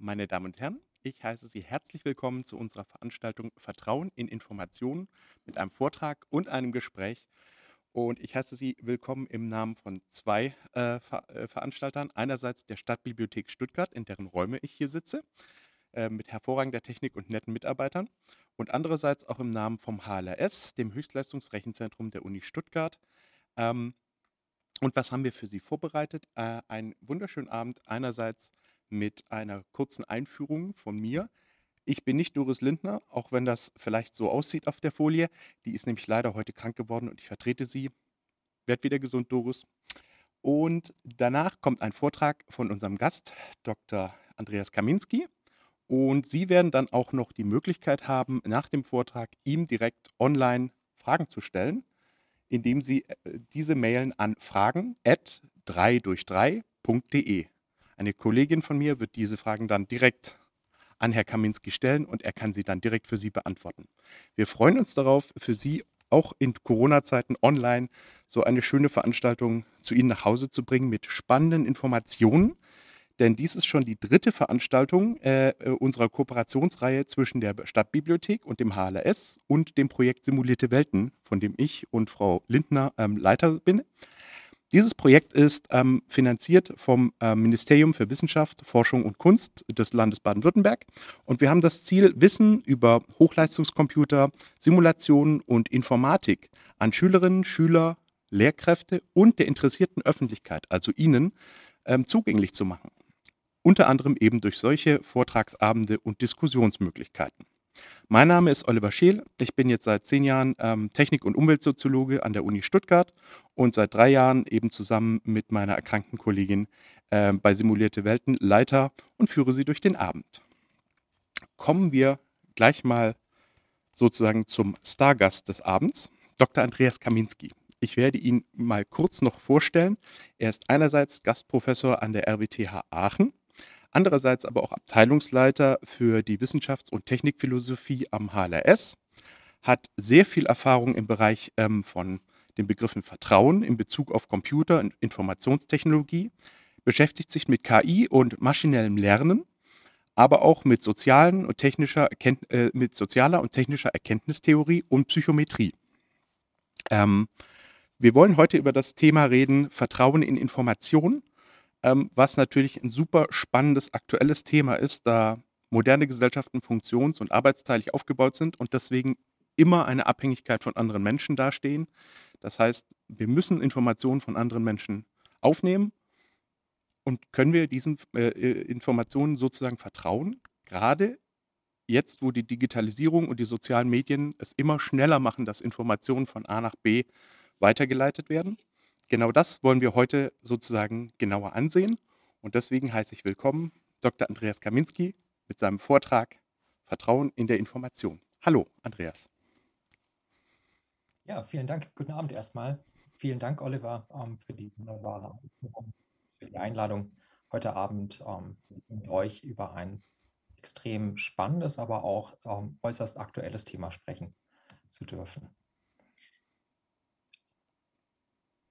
Meine Damen und Herren, ich heiße Sie herzlich willkommen zu unserer Veranstaltung Vertrauen in Informationen mit einem Vortrag und einem Gespräch. Und ich heiße Sie willkommen im Namen von zwei äh, Ver äh, Veranstaltern. Einerseits der Stadtbibliothek Stuttgart, in deren Räume ich hier sitze, äh, mit hervorragender Technik und netten Mitarbeitern. Und andererseits auch im Namen vom HLRS, dem Höchstleistungsrechenzentrum der Uni Stuttgart. Ähm, und was haben wir für Sie vorbereitet? Äh, einen wunderschönen Abend einerseits mit einer kurzen Einführung von mir. Ich bin nicht Doris Lindner, auch wenn das vielleicht so aussieht auf der Folie. Die ist nämlich leider heute krank geworden und ich vertrete sie. Werd wieder gesund, Doris. Und danach kommt ein Vortrag von unserem Gast, Dr. Andreas Kaminski. Und Sie werden dann auch noch die Möglichkeit haben, nach dem Vortrag ihm direkt online Fragen zu stellen, indem Sie äh, diese mailen an fragen at 3 durch 3.de. Eine Kollegin von mir wird diese Fragen dann direkt an Herrn Kaminski stellen und er kann sie dann direkt für Sie beantworten. Wir freuen uns darauf, für Sie auch in Corona-Zeiten online so eine schöne Veranstaltung zu Ihnen nach Hause zu bringen mit spannenden Informationen. Denn dies ist schon die dritte Veranstaltung äh, äh unserer Kooperationsreihe zwischen der Stadtbibliothek und dem HLS und dem Projekt Simulierte Welten, von dem ich und Frau Lindner ähm, Leiter bin. Dieses Projekt ist ähm, finanziert vom äh, Ministerium für Wissenschaft, Forschung und Kunst des Landes Baden-Württemberg. Und wir haben das Ziel, Wissen über Hochleistungskomputer, Simulationen und Informatik an Schülerinnen, Schüler, Lehrkräfte und der interessierten Öffentlichkeit, also Ihnen, ähm, zugänglich zu machen. Unter anderem eben durch solche Vortragsabende und Diskussionsmöglichkeiten. Mein Name ist Oliver Scheel. Ich bin jetzt seit zehn Jahren ähm, Technik- und Umweltsoziologe an der Uni Stuttgart und seit drei Jahren eben zusammen mit meiner erkrankten Kollegin äh, bei Simulierte Welten Leiter und führe sie durch den Abend. Kommen wir gleich mal sozusagen zum Stargast des Abends, Dr. Andreas Kaminski. Ich werde ihn mal kurz noch vorstellen. Er ist einerseits Gastprofessor an der RWTH Aachen andererseits aber auch Abteilungsleiter für die Wissenschafts- und Technikphilosophie am HLRS, hat sehr viel Erfahrung im Bereich ähm, von den Begriffen Vertrauen in Bezug auf Computer- und Informationstechnologie, beschäftigt sich mit KI und maschinellem Lernen, aber auch mit, sozialen und technischer äh, mit sozialer und technischer Erkenntnistheorie und Psychometrie. Ähm, wir wollen heute über das Thema reden, Vertrauen in Information ähm, was natürlich ein super spannendes aktuelles Thema ist, da moderne Gesellschaften funktions- und arbeitsteilig aufgebaut sind und deswegen immer eine Abhängigkeit von anderen Menschen dastehen. Das heißt, wir müssen Informationen von anderen Menschen aufnehmen und können wir diesen äh, äh Informationen sozusagen vertrauen, gerade jetzt, wo die Digitalisierung und die sozialen Medien es immer schneller machen, dass Informationen von A nach B weitergeleitet werden. Genau das wollen wir heute sozusagen genauer ansehen. Und deswegen heiße ich willkommen Dr. Andreas Kaminski mit seinem Vortrag Vertrauen in der Information. Hallo, Andreas. Ja, vielen Dank. Guten Abend erstmal. Vielen Dank, Oliver, ähm, für die wunderbare Einladung, heute Abend ähm, mit euch über ein extrem spannendes, aber auch ähm, äußerst aktuelles Thema sprechen zu dürfen.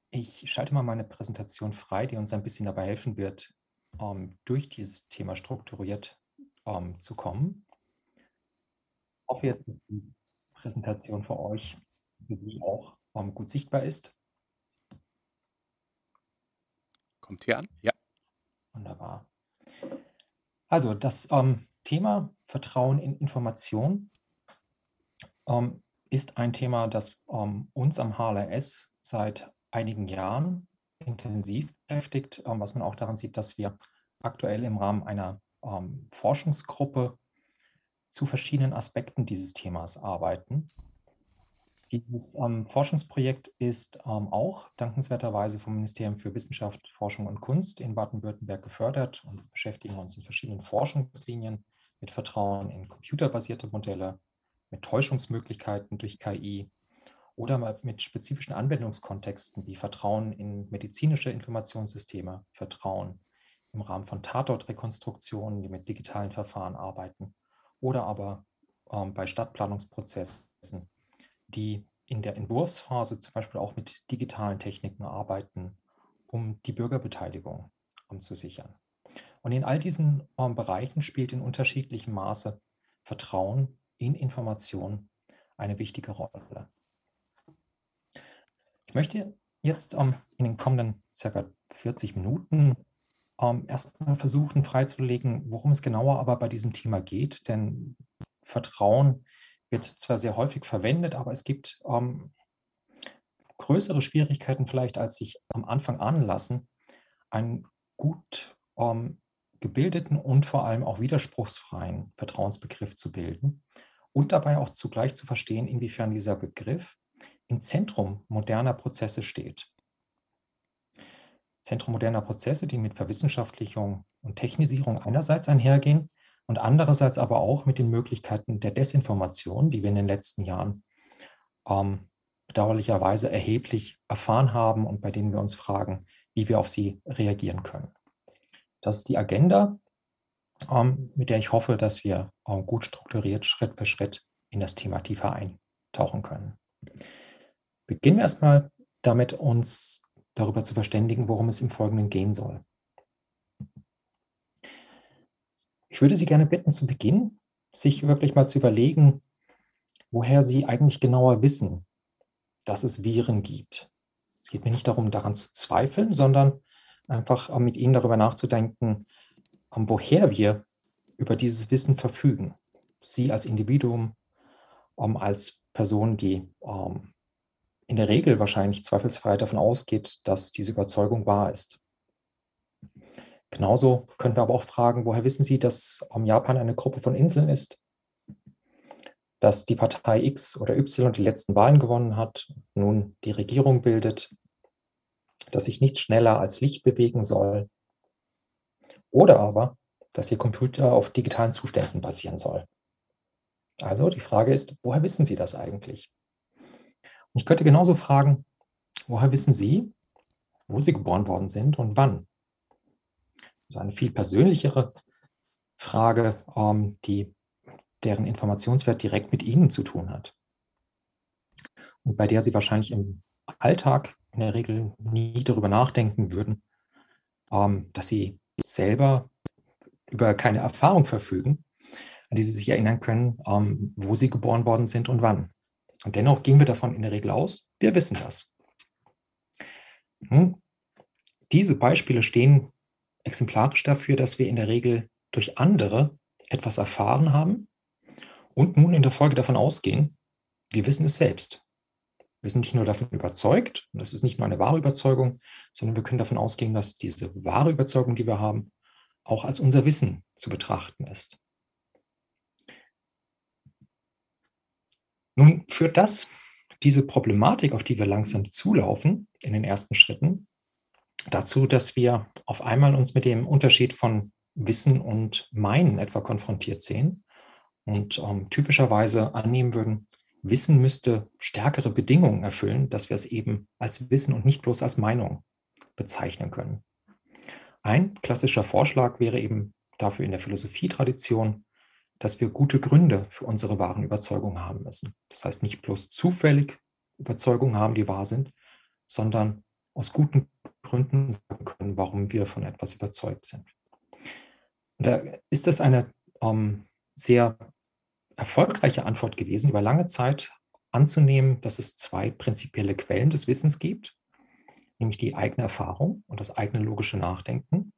Ich schalte mal meine Präsentation frei, die uns ein bisschen dabei helfen wird, ähm, durch dieses Thema strukturiert ähm, zu kommen. Ich hoffe jetzt, dass die Präsentation für euch für Sie auch ähm, gut sichtbar ist. Kommt hier an, ja. Wunderbar. Also das Thema Vertrauen in Information ist ein Thema, das uns am HLRS seit einigen Jahren intensiv beschäftigt, ähm, was man auch daran sieht, dass wir aktuell im Rahmen einer ähm, Forschungsgruppe zu verschiedenen Aspekten dieses Themas arbeiten. Dieses ähm, Forschungsprojekt ist ähm, auch dankenswerterweise vom Ministerium für Wissenschaft, Forschung und Kunst in Baden-Württemberg gefördert und beschäftigen uns in verschiedenen Forschungslinien mit Vertrauen in computerbasierte Modelle, mit Täuschungsmöglichkeiten durch KI, oder mit spezifischen Anwendungskontexten wie Vertrauen in medizinische Informationssysteme, Vertrauen im Rahmen von Tatortrekonstruktionen, die mit digitalen Verfahren arbeiten oder aber ähm, bei Stadtplanungsprozessen, die in der Entwurfsphase zum Beispiel auch mit digitalen Techniken arbeiten, um die Bürgerbeteiligung um, zu sichern. Und in all diesen ähm, Bereichen spielt in unterschiedlichem Maße Vertrauen in Informationen eine wichtige Rolle. Ich möchte jetzt ähm, in den kommenden circa 40 Minuten ähm, erstmal versuchen freizulegen, worum es genauer aber bei diesem Thema geht. Denn Vertrauen wird zwar sehr häufig verwendet, aber es gibt ähm, größere Schwierigkeiten vielleicht, als sich am Anfang anlassen, einen gut ähm, gebildeten und vor allem auch widerspruchsfreien Vertrauensbegriff zu bilden und dabei auch zugleich zu verstehen, inwiefern dieser Begriff im Zentrum moderner Prozesse steht. Zentrum moderner Prozesse, die mit Verwissenschaftlichung und Technisierung einerseits einhergehen und andererseits aber auch mit den Möglichkeiten der Desinformation, die wir in den letzten Jahren ähm, bedauerlicherweise erheblich erfahren haben und bei denen wir uns fragen, wie wir auf sie reagieren können. Das ist die Agenda, ähm, mit der ich hoffe, dass wir ähm, gut strukturiert Schritt für Schritt in das Thema tiefer eintauchen können. Beginnen wir erstmal damit, uns darüber zu verständigen, worum es im Folgenden gehen soll. Ich würde Sie gerne bitten, zu Beginn sich wirklich mal zu überlegen, woher Sie eigentlich genauer wissen, dass es Viren gibt. Es geht mir nicht darum, daran zu zweifeln, sondern einfach mit Ihnen darüber nachzudenken, woher wir über dieses Wissen verfügen. Sie als Individuum, als Person, die ähm, in der Regel wahrscheinlich zweifelsfrei davon ausgeht, dass diese Überzeugung wahr ist. Genauso können wir aber auch fragen, woher wissen Sie, dass Japan eine Gruppe von Inseln ist, dass die Partei X oder Y die letzten Wahlen gewonnen hat, nun die Regierung bildet, dass sich nicht schneller als Licht bewegen soll oder aber, dass Ihr Computer auf digitalen Zuständen basieren soll. Also die Frage ist, woher wissen Sie das eigentlich? Ich könnte genauso fragen, woher wissen Sie, wo Sie geboren worden sind und wann? Das ist eine viel persönlichere Frage, ähm, die, deren Informationswert direkt mit Ihnen zu tun hat. Und bei der Sie wahrscheinlich im Alltag in der Regel nie darüber nachdenken würden, ähm, dass Sie selber über keine Erfahrung verfügen, an die Sie sich erinnern können, ähm, wo Sie geboren worden sind und wann. Und dennoch gehen wir davon in der Regel aus, wir wissen das. Hm. Diese Beispiele stehen exemplarisch dafür, dass wir in der Regel durch andere etwas erfahren haben und nun in der Folge davon ausgehen, wir wissen es selbst. Wir sind nicht nur davon überzeugt, und das ist nicht nur eine wahre Überzeugung, sondern wir können davon ausgehen, dass diese wahre Überzeugung, die wir haben, auch als unser Wissen zu betrachten ist. Nun führt das, diese Problematik, auf die wir langsam zulaufen in den ersten Schritten, dazu, dass wir auf einmal uns mit dem Unterschied von Wissen und Meinen etwa konfrontiert sehen und ähm, typischerweise annehmen würden, Wissen müsste stärkere Bedingungen erfüllen, dass wir es eben als Wissen und nicht bloß als Meinung bezeichnen können. Ein klassischer Vorschlag wäre eben dafür in der Philosophietradition, dass wir gute Gründe für unsere wahren Überzeugungen haben müssen. Das heißt, nicht bloß zufällig Überzeugungen haben, die wahr sind, sondern aus guten Gründen sagen können, warum wir von etwas überzeugt sind. Und da ist das eine ähm, sehr erfolgreiche Antwort gewesen, über lange Zeit anzunehmen, dass es zwei prinzipielle Quellen des Wissens gibt, nämlich die eigene Erfahrung und das eigene logische Nachdenken.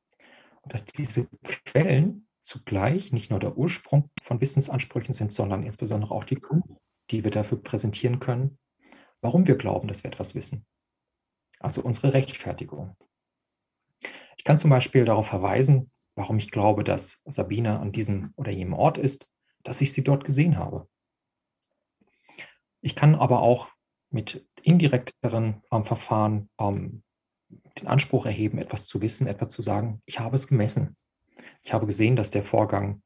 Und dass diese Quellen zugleich nicht nur der Ursprung von Wissensansprüchen sind, sondern insbesondere auch die Gründe, die wir dafür präsentieren können, warum wir glauben, dass wir etwas wissen. Also unsere Rechtfertigung. Ich kann zum Beispiel darauf verweisen, warum ich glaube, dass Sabine an diesem oder jenem Ort ist, dass ich sie dort gesehen habe. Ich kann aber auch mit indirekteren ähm, Verfahren ähm, den Anspruch erheben, etwas zu wissen, etwa zu sagen, ich habe es gemessen. Ich habe gesehen, dass der Vorgang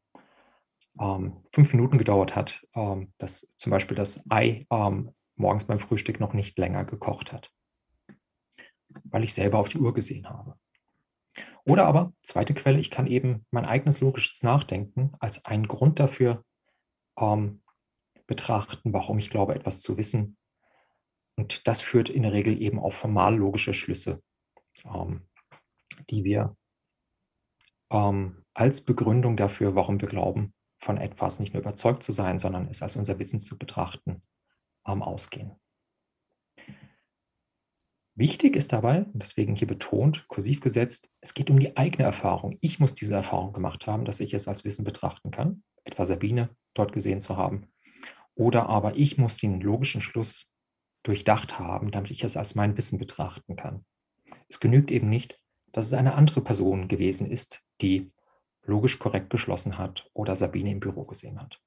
ähm, fünf Minuten gedauert hat, ähm, dass zum Beispiel das Ei ähm, morgens beim Frühstück noch nicht länger gekocht hat, weil ich selber auf die Uhr gesehen habe. Oder aber, zweite Quelle, ich kann eben mein eigenes logisches Nachdenken als einen Grund dafür ähm, betrachten, warum ich glaube, etwas zu wissen. Und das führt in der Regel eben auf formal logische Schlüsse, ähm, die wir ähm, als Begründung dafür, warum wir glauben, von etwas nicht nur überzeugt zu sein, sondern es als unser Wissen zu betrachten, ähm, ausgehen. Wichtig ist dabei, deswegen hier betont, kursiv gesetzt, es geht um die eigene Erfahrung. Ich muss diese Erfahrung gemacht haben, dass ich es als Wissen betrachten kann, etwa Sabine dort gesehen zu haben. Oder aber ich muss den logischen Schluss durchdacht haben, damit ich es als mein Wissen betrachten kann. Es genügt eben nicht, dass es eine andere Person gewesen ist, die logisch korrekt geschlossen hat oder Sabine im Büro gesehen hat.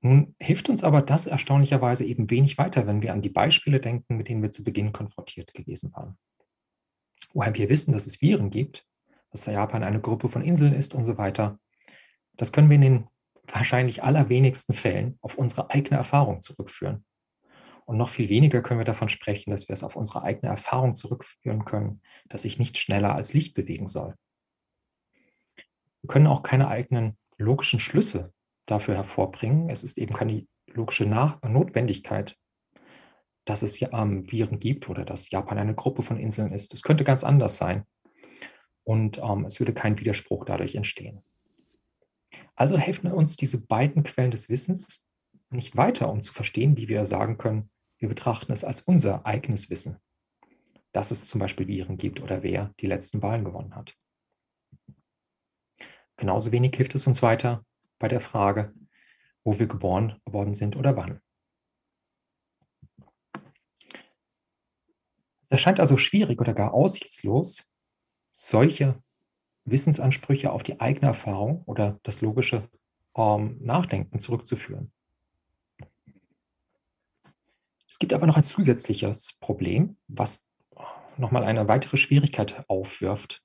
Nun hilft uns aber das erstaunlicherweise eben wenig weiter, wenn wir an die Beispiele denken, mit denen wir zu Beginn konfrontiert gewesen waren. Woher wir wissen, dass es Viren gibt, dass Japan eine Gruppe von Inseln ist und so weiter, das können wir in den wahrscheinlich allerwenigsten Fällen auf unsere eigene Erfahrung zurückführen. Und noch viel weniger können wir davon sprechen, dass wir es auf unsere eigene Erfahrung zurückführen können, dass sich nicht schneller als Licht bewegen soll. Wir können auch keine eigenen logischen Schlüsse dafür hervorbringen. Es ist eben keine logische Nach Notwendigkeit, dass es ähm, Viren gibt oder dass Japan eine Gruppe von Inseln ist. Es könnte ganz anders sein. Und ähm, es würde kein Widerspruch dadurch entstehen. Also helfen uns diese beiden Quellen des Wissens nicht weiter, um zu verstehen, wie wir sagen können, wir betrachten es als unser eigenes Wissen, dass es zum Beispiel Viren gibt oder wer die letzten Wahlen gewonnen hat. Genauso wenig hilft es uns weiter bei der Frage, wo wir geboren worden sind oder wann. Es erscheint also schwierig oder gar aussichtslos, solche Wissensansprüche auf die eigene Erfahrung oder das logische ähm, Nachdenken zurückzuführen. Es gibt aber noch ein zusätzliches Problem, was nochmal eine weitere Schwierigkeit aufwirft,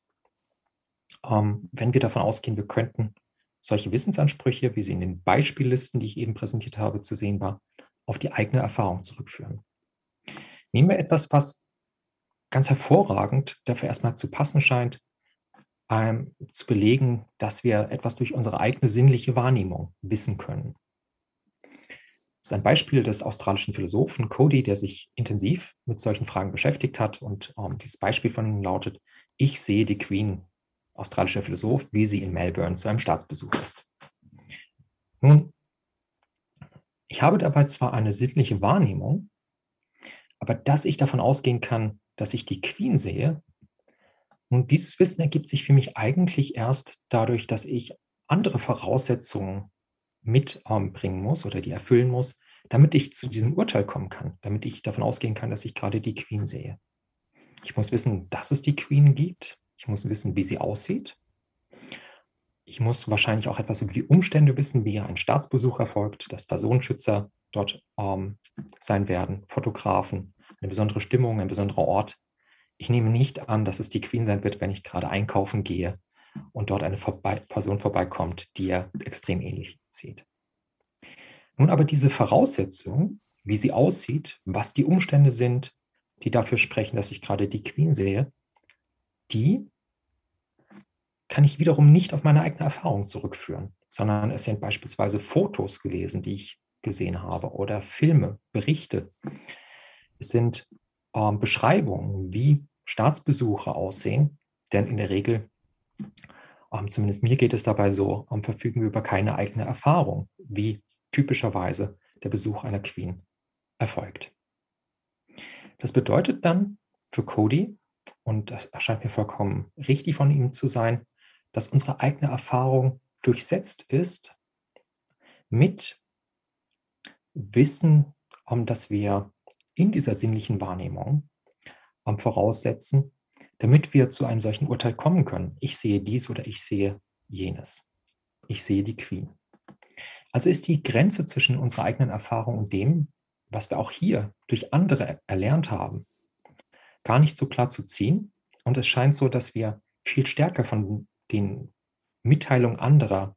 ähm, wenn wir davon ausgehen, wir könnten solche Wissensansprüche, wie sie in den Beispiellisten, die ich eben präsentiert habe, zu sehen war, auf die eigene Erfahrung zurückführen. Nehmen wir etwas, was ganz hervorragend dafür erstmal zu passen scheint, ähm, zu belegen, dass wir etwas durch unsere eigene sinnliche Wahrnehmung wissen können. Ist ein Beispiel des australischen Philosophen Cody, der sich intensiv mit solchen Fragen beschäftigt hat. Und ähm, dieses Beispiel von ihm lautet, ich sehe die Queen, australischer Philosoph, wie sie in Melbourne zu einem Staatsbesuch ist. Nun, ich habe dabei zwar eine sinnliche Wahrnehmung, aber dass ich davon ausgehen kann, dass ich die Queen sehe, und dieses Wissen ergibt sich für mich eigentlich erst dadurch, dass ich andere Voraussetzungen mitbringen muss oder die erfüllen muss, damit ich zu diesem Urteil kommen kann, damit ich davon ausgehen kann, dass ich gerade die Queen sehe. Ich muss wissen, dass es die Queen gibt. Ich muss wissen, wie sie aussieht. Ich muss wahrscheinlich auch etwas über die Umstände wissen, wie ein Staatsbesuch erfolgt, dass Personenschützer dort ähm, sein werden, Fotografen, eine besondere Stimmung, ein besonderer Ort. Ich nehme nicht an, dass es die Queen sein wird, wenn ich gerade einkaufen gehe und dort eine vorbei Person vorbeikommt, die er extrem ähnlich sieht. Nun aber diese Voraussetzung, wie sie aussieht, was die Umstände sind, die dafür sprechen, dass ich gerade die Queen sehe, die kann ich wiederum nicht auf meine eigene Erfahrung zurückführen, sondern es sind beispielsweise Fotos gewesen, die ich gesehen habe oder Filme, Berichte. Es sind äh, Beschreibungen, wie Staatsbesuche aussehen, denn in der Regel ähm, zumindest mir geht es dabei so, ähm, verfügen wir über keine eigene Erfahrung, wie typischerweise der Besuch einer Queen erfolgt. Das bedeutet dann für Cody, und das erscheint mir vollkommen richtig von ihm zu sein, dass unsere eigene Erfahrung durchsetzt ist mit Wissen, um, dass wir in dieser sinnlichen Wahrnehmung um, voraussetzen, damit wir zu einem solchen Urteil kommen können. Ich sehe dies oder ich sehe jenes. Ich sehe die Queen. Also ist die Grenze zwischen unserer eigenen Erfahrung und dem, was wir auch hier durch andere erlernt haben, gar nicht so klar zu ziehen. Und es scheint so, dass wir viel stärker von den Mitteilungen anderer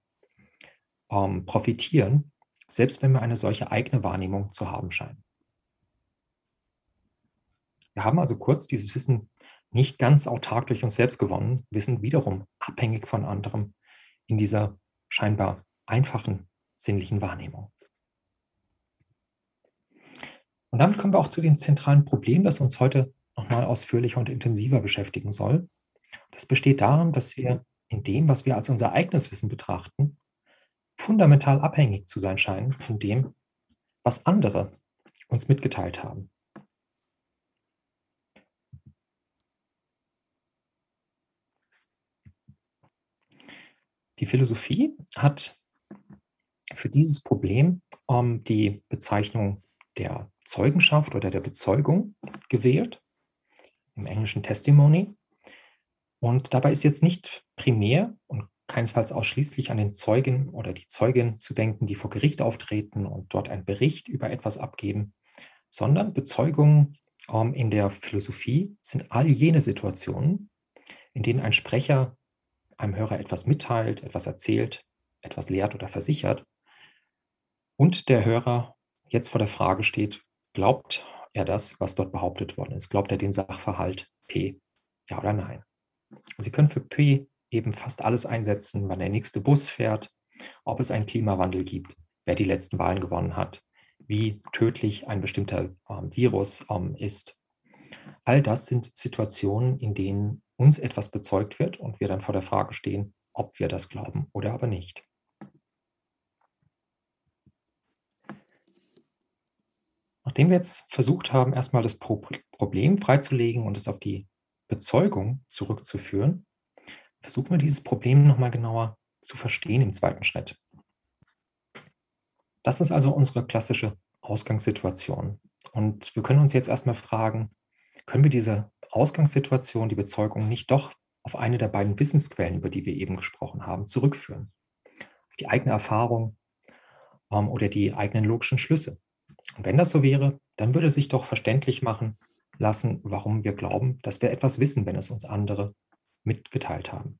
ähm, profitieren, selbst wenn wir eine solche eigene Wahrnehmung zu haben scheinen. Wir haben also kurz dieses Wissen nicht ganz autark durch uns selbst gewonnen, wir sind wiederum abhängig von anderem in dieser scheinbar einfachen sinnlichen Wahrnehmung. Und damit kommen wir auch zu dem zentralen Problem, das uns heute nochmal ausführlicher und intensiver beschäftigen soll. Das besteht darin, dass wir in dem, was wir als unser eigenes Wissen betrachten, fundamental abhängig zu sein scheinen von dem, was andere uns mitgeteilt haben. Die Philosophie hat für dieses Problem ähm, die Bezeichnung der Zeugenschaft oder der Bezeugung gewählt, im englischen Testimony. Und dabei ist jetzt nicht primär und keinesfalls ausschließlich an den Zeugen oder die Zeugin zu denken, die vor Gericht auftreten und dort einen Bericht über etwas abgeben, sondern Bezeugungen ähm, in der Philosophie sind all jene Situationen, in denen ein Sprecher einem Hörer etwas mitteilt, etwas erzählt, etwas lehrt oder versichert und der Hörer jetzt vor der Frage steht, glaubt er das, was dort behauptet worden ist? Glaubt er den Sachverhalt P? Ja oder nein? Sie können für P eben fast alles einsetzen, wann der nächste Bus fährt, ob es einen Klimawandel gibt, wer die letzten Wahlen gewonnen hat, wie tödlich ein bestimmter ähm, Virus ähm, ist. All das sind Situationen, in denen uns etwas bezeugt wird und wir dann vor der Frage stehen, ob wir das glauben oder aber nicht. Nachdem wir jetzt versucht haben, erstmal das Problem freizulegen und es auf die Bezeugung zurückzuführen, versuchen wir dieses Problem nochmal genauer zu verstehen im zweiten Schritt. Das ist also unsere klassische Ausgangssituation. Und wir können uns jetzt erstmal fragen, können wir diese Ausgangssituation, die Bezeugung, nicht doch auf eine der beiden Wissensquellen, über die wir eben gesprochen haben, zurückführen? Auf die eigene Erfahrung ähm, oder die eigenen logischen Schlüsse. Und wenn das so wäre, dann würde sich doch verständlich machen lassen, warum wir glauben, dass wir etwas wissen, wenn es uns andere mitgeteilt haben.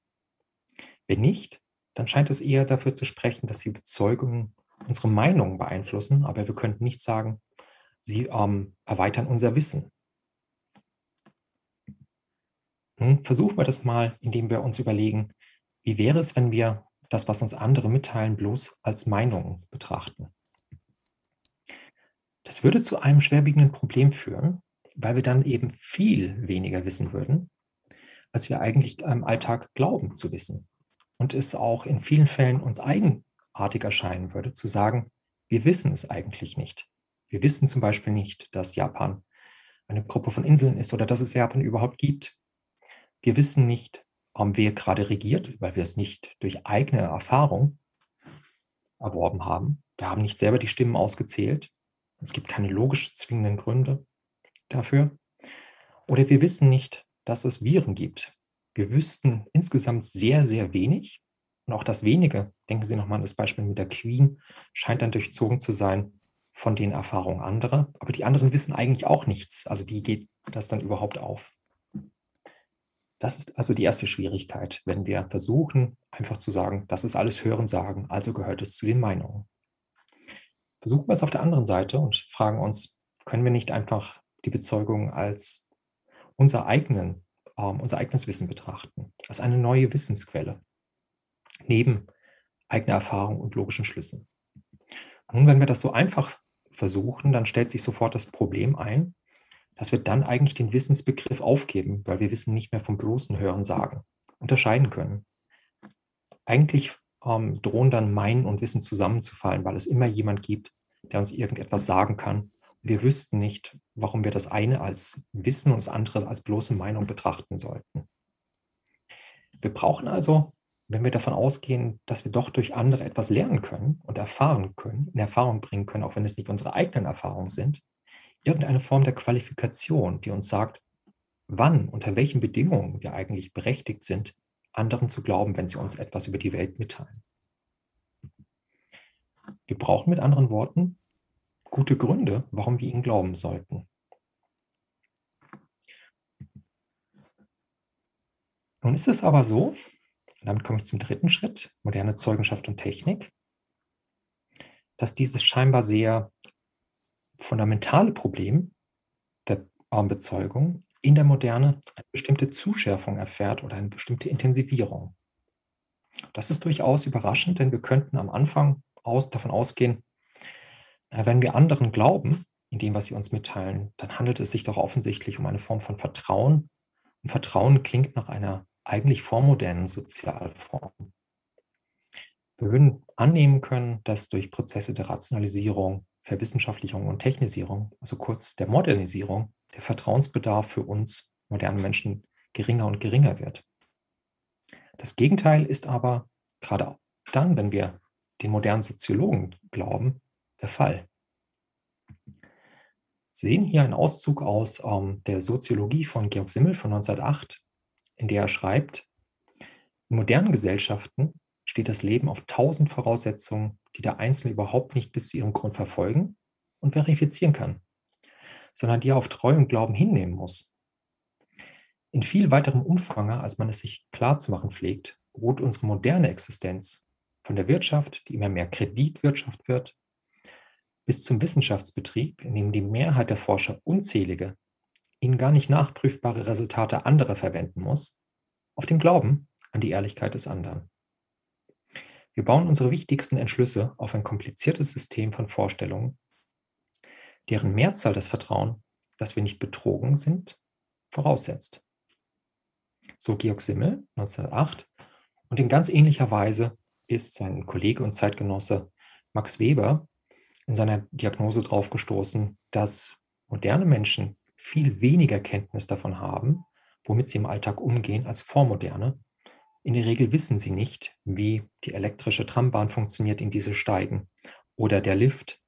Wenn nicht, dann scheint es eher dafür zu sprechen, dass die Bezeugungen unsere Meinungen beeinflussen, aber wir könnten nicht sagen, sie ähm, erweitern unser Wissen. Nun versuchen wir das mal, indem wir uns überlegen, wie wäre es, wenn wir das, was uns andere mitteilen, bloß als Meinungen betrachten. Das würde zu einem schwerwiegenden Problem führen, weil wir dann eben viel weniger wissen würden, als wir eigentlich im Alltag glauben zu wissen. Und es auch in vielen Fällen uns eigenartig erscheinen würde, zu sagen, wir wissen es eigentlich nicht. Wir wissen zum Beispiel nicht, dass Japan eine Gruppe von Inseln ist oder dass es Japan überhaupt gibt. Wir wissen nicht, wer gerade regiert, weil wir es nicht durch eigene Erfahrung erworben haben. Wir haben nicht selber die Stimmen ausgezählt. Es gibt keine logisch zwingenden Gründe dafür. Oder wir wissen nicht, dass es Viren gibt. Wir wüssten insgesamt sehr, sehr wenig. Und auch das wenige, denken Sie nochmal an das Beispiel mit der Queen, scheint dann durchzogen zu sein von den Erfahrungen anderer. Aber die anderen wissen eigentlich auch nichts. Also wie geht das dann überhaupt auf? Das ist also die erste Schwierigkeit, wenn wir versuchen, einfach zu sagen, das ist alles Hören sagen, also gehört es zu den Meinungen versuchen wir es auf der anderen Seite und fragen uns, können wir nicht einfach die Bezeugung als unser, eigenen, ähm, unser eigenes Wissen betrachten, als eine neue Wissensquelle, neben eigener Erfahrung und logischen Schlüssen. Nun, wenn wir das so einfach versuchen, dann stellt sich sofort das Problem ein, dass wir dann eigentlich den Wissensbegriff aufgeben, weil wir Wissen nicht mehr vom bloßen Hören sagen, unterscheiden können. Eigentlich ähm, drohen dann Meinen und Wissen zusammenzufallen, weil es immer jemand gibt, der uns irgendetwas sagen kann. Wir wüssten nicht, warum wir das eine als Wissen und das andere als bloße Meinung betrachten sollten. Wir brauchen also, wenn wir davon ausgehen, dass wir doch durch andere etwas lernen können und erfahren können, in Erfahrung bringen können, auch wenn es nicht unsere eigenen Erfahrungen sind, irgendeine Form der Qualifikation, die uns sagt, wann, unter welchen Bedingungen wir eigentlich berechtigt sind, anderen zu glauben, wenn sie uns etwas über die Welt mitteilen. Wir brauchen mit anderen Worten gute Gründe, warum wir ihnen glauben sollten. Nun ist es aber so, und damit komme ich zum dritten Schritt, moderne Zeugenschaft und Technik, dass dieses scheinbar sehr fundamentale Problem der Bezeugung in der Moderne eine bestimmte Zuschärfung erfährt oder eine bestimmte Intensivierung. Das ist durchaus überraschend, denn wir könnten am Anfang aus, davon ausgehen, wenn wir anderen glauben, in dem, was sie uns mitteilen, dann handelt es sich doch offensichtlich um eine Form von Vertrauen. Und Vertrauen klingt nach einer eigentlich vormodernen Sozialformen. Wir würden annehmen können, dass durch Prozesse der Rationalisierung, Verwissenschaftlichung und Technisierung, also kurz der Modernisierung, der Vertrauensbedarf für uns modernen Menschen geringer und geringer wird. Das Gegenteil ist aber gerade dann, wenn wir den modernen Soziologen glauben, der Fall. Sie sehen hier einen Auszug aus ähm, der Soziologie von Georg Simmel von 1908, in der er schreibt, in modernen Gesellschaften steht das Leben auf tausend Voraussetzungen, die der Einzelne überhaupt nicht bis zu ihrem Grund verfolgen und verifizieren kann, sondern die er auf Treu und Glauben hinnehmen muss. In viel weiterem Umfang, als man es sich klar zu machen pflegt, ruht unsere moderne Existenz von der Wirtschaft, die immer mehr Kreditwirtschaft wird, bis zum Wissenschaftsbetrieb, in dem die Mehrheit der Forscher unzählige, ihnen gar nicht nachprüfbare Resultate anderer verwenden muss, auf dem Glauben an die Ehrlichkeit des anderen. Wir bauen unsere wichtigsten Entschlüsse auf ein kompliziertes System von Vorstellungen, deren Mehrzahl das Vertrauen, dass wir nicht betrogen sind, voraussetzt. So Georg Simmel 1908 und in ganz ähnlicher Weise ist sein Kollege und Zeitgenosse Max Weber in seiner Diagnose darauf gestoßen, dass moderne Menschen viel weniger Kenntnis davon haben, womit sie im Alltag umgehen, als vormoderne. In der Regel wissen sie nicht, wie die elektrische Trambahn funktioniert, in diese steigen oder der Lift.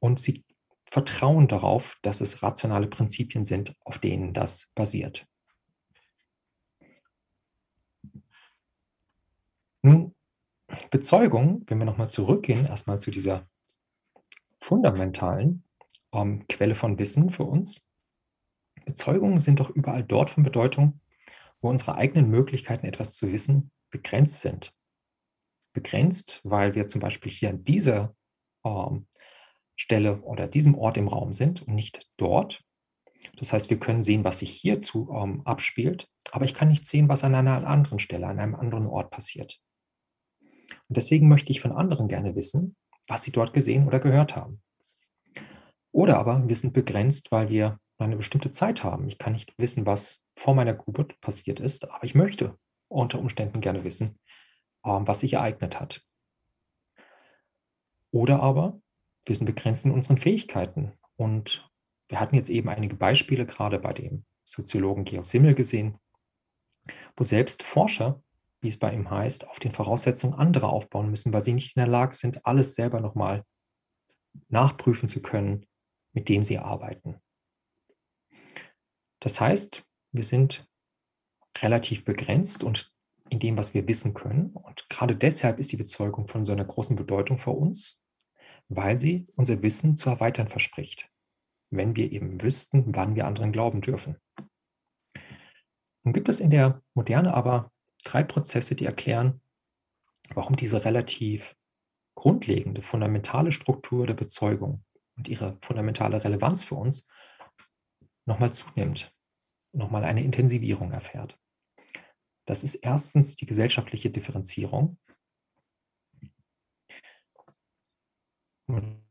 Und sie vertrauen darauf, dass es rationale Prinzipien sind, auf denen das basiert. Nun, Bezeugung, wenn wir nochmal zurückgehen, erstmal zu dieser fundamentalen ähm, Quelle von Wissen für uns. Bezeugungen sind doch überall dort von Bedeutung, wo unsere eigenen Möglichkeiten, etwas zu wissen, begrenzt sind. Begrenzt, weil wir zum Beispiel hier an dieser ähm, Stelle oder diesem Ort im Raum sind und nicht dort. Das heißt, wir können sehen, was sich hierzu ähm, abspielt, aber ich kann nicht sehen, was an einer anderen Stelle, an einem anderen Ort passiert. Und deswegen möchte ich von anderen gerne wissen, was sie dort gesehen oder gehört haben. Oder aber wir sind begrenzt, weil wir eine bestimmte Zeit haben. Ich kann nicht wissen, was vor meiner Geburt passiert ist, aber ich möchte unter Umständen gerne wissen, ähm, was sich ereignet hat. Oder aber wir sind begrenzt in unseren Fähigkeiten. Und wir hatten jetzt eben einige Beispiele gerade bei dem Soziologen Georg Simmel gesehen, wo selbst Forscher wie es bei ihm heißt, auf den Voraussetzungen anderer aufbauen müssen, weil sie nicht in der Lage sind, alles selber nochmal nachprüfen zu können, mit dem sie arbeiten. Das heißt, wir sind relativ begrenzt und in dem, was wir wissen können. Und gerade deshalb ist die Bezeugung von so einer großen Bedeutung für uns, weil sie unser Wissen zu erweitern verspricht, wenn wir eben wüssten, wann wir anderen glauben dürfen. Nun gibt es in der Moderne aber drei Prozesse, die erklären, warum diese relativ grundlegende, fundamentale Struktur der Bezeugung und ihre fundamentale Relevanz für uns nochmal zunimmt, nochmal eine Intensivierung erfährt. Das ist erstens die gesellschaftliche Differenzierung.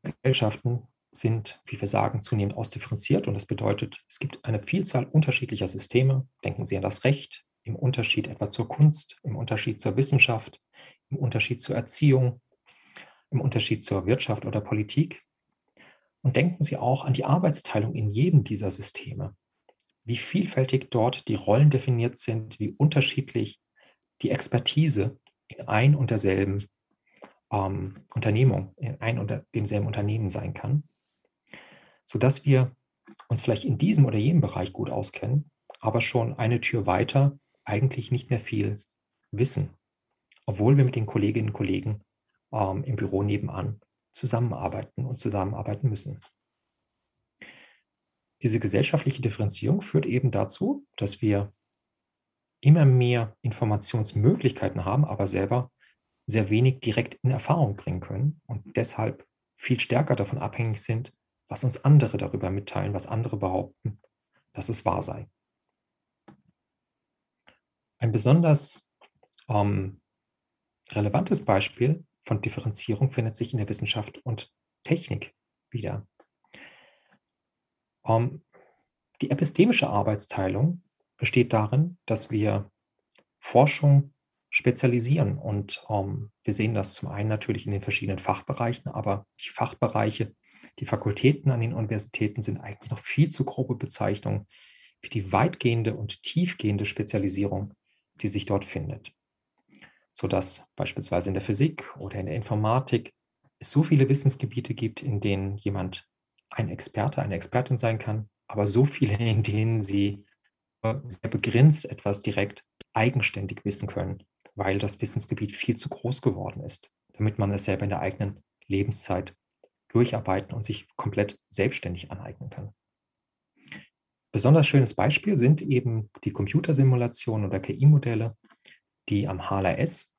Gesellschaften sind, wie wir sagen, zunehmend ausdifferenziert und das bedeutet, es gibt eine Vielzahl unterschiedlicher Systeme. Denken Sie an das Recht, im Unterschied etwa zur Kunst, im Unterschied zur Wissenschaft, im Unterschied zur Erziehung, im Unterschied zur Wirtschaft oder Politik. Und denken Sie auch an die Arbeitsteilung in jedem dieser Systeme, wie vielfältig dort die Rollen definiert sind, wie unterschiedlich die Expertise in ein und derselben ähm, Unternehmung, in ein und demselben Unternehmen sein kann, sodass wir uns vielleicht in diesem oder jenem Bereich gut auskennen, aber schon eine Tür weiter eigentlich nicht mehr viel wissen, obwohl wir mit den Kolleginnen und Kollegen ähm, im Büro nebenan zusammenarbeiten und zusammenarbeiten müssen. Diese gesellschaftliche Differenzierung führt eben dazu, dass wir immer mehr Informationsmöglichkeiten haben, aber selber sehr wenig direkt in Erfahrung bringen können und deshalb viel stärker davon abhängig sind, was uns andere darüber mitteilen, was andere behaupten, dass es wahr sei. Ein besonders ähm, relevantes Beispiel von Differenzierung findet sich in der Wissenschaft und Technik wieder. Ähm, die epistemische Arbeitsteilung besteht darin, dass wir Forschung spezialisieren. Und ähm, wir sehen das zum einen natürlich in den verschiedenen Fachbereichen, aber die Fachbereiche, die Fakultäten an den Universitäten sind eigentlich noch viel zu grobe Bezeichnungen für die weitgehende und tiefgehende Spezialisierung, die sich dort findet. Sodass beispielsweise in der Physik oder in der Informatik es so viele Wissensgebiete gibt, in denen jemand ein Experte, eine Expertin sein kann, aber so viele, in denen sie sehr begrenzt etwas direkt eigenständig wissen können, weil das Wissensgebiet viel zu groß geworden ist, damit man es selber in der eigenen Lebenszeit durcharbeiten und sich komplett selbstständig aneignen kann. Besonders schönes Beispiel sind eben die Computersimulationen oder KI-Modelle, die am HLS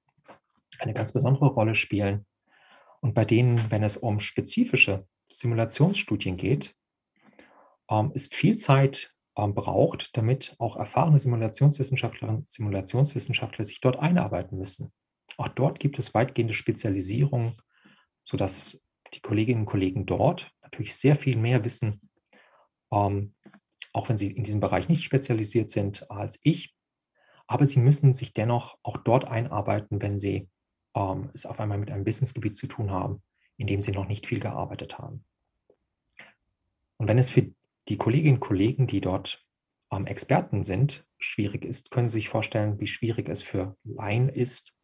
eine ganz besondere Rolle spielen und bei denen, wenn es um spezifische Simulationsstudien geht, ähm, ist viel Zeit ähm, braucht, damit auch erfahrene Simulationswissenschaftlerinnen und Simulationswissenschaftler sich dort einarbeiten müssen. Auch dort gibt es weitgehende Spezialisierung, sodass die Kolleginnen und Kollegen dort natürlich sehr viel mehr wissen, ähm, auch wenn sie in diesem Bereich nicht spezialisiert sind als ich. Aber sie müssen sich dennoch auch dort einarbeiten, wenn sie ähm, es auf einmal mit einem Wissensgebiet zu tun haben, in dem sie noch nicht viel gearbeitet haben. Und wenn es für die Kolleginnen und Kollegen, die dort ähm, Experten sind, schwierig ist, können Sie sich vorstellen, wie schwierig es für Laien ist,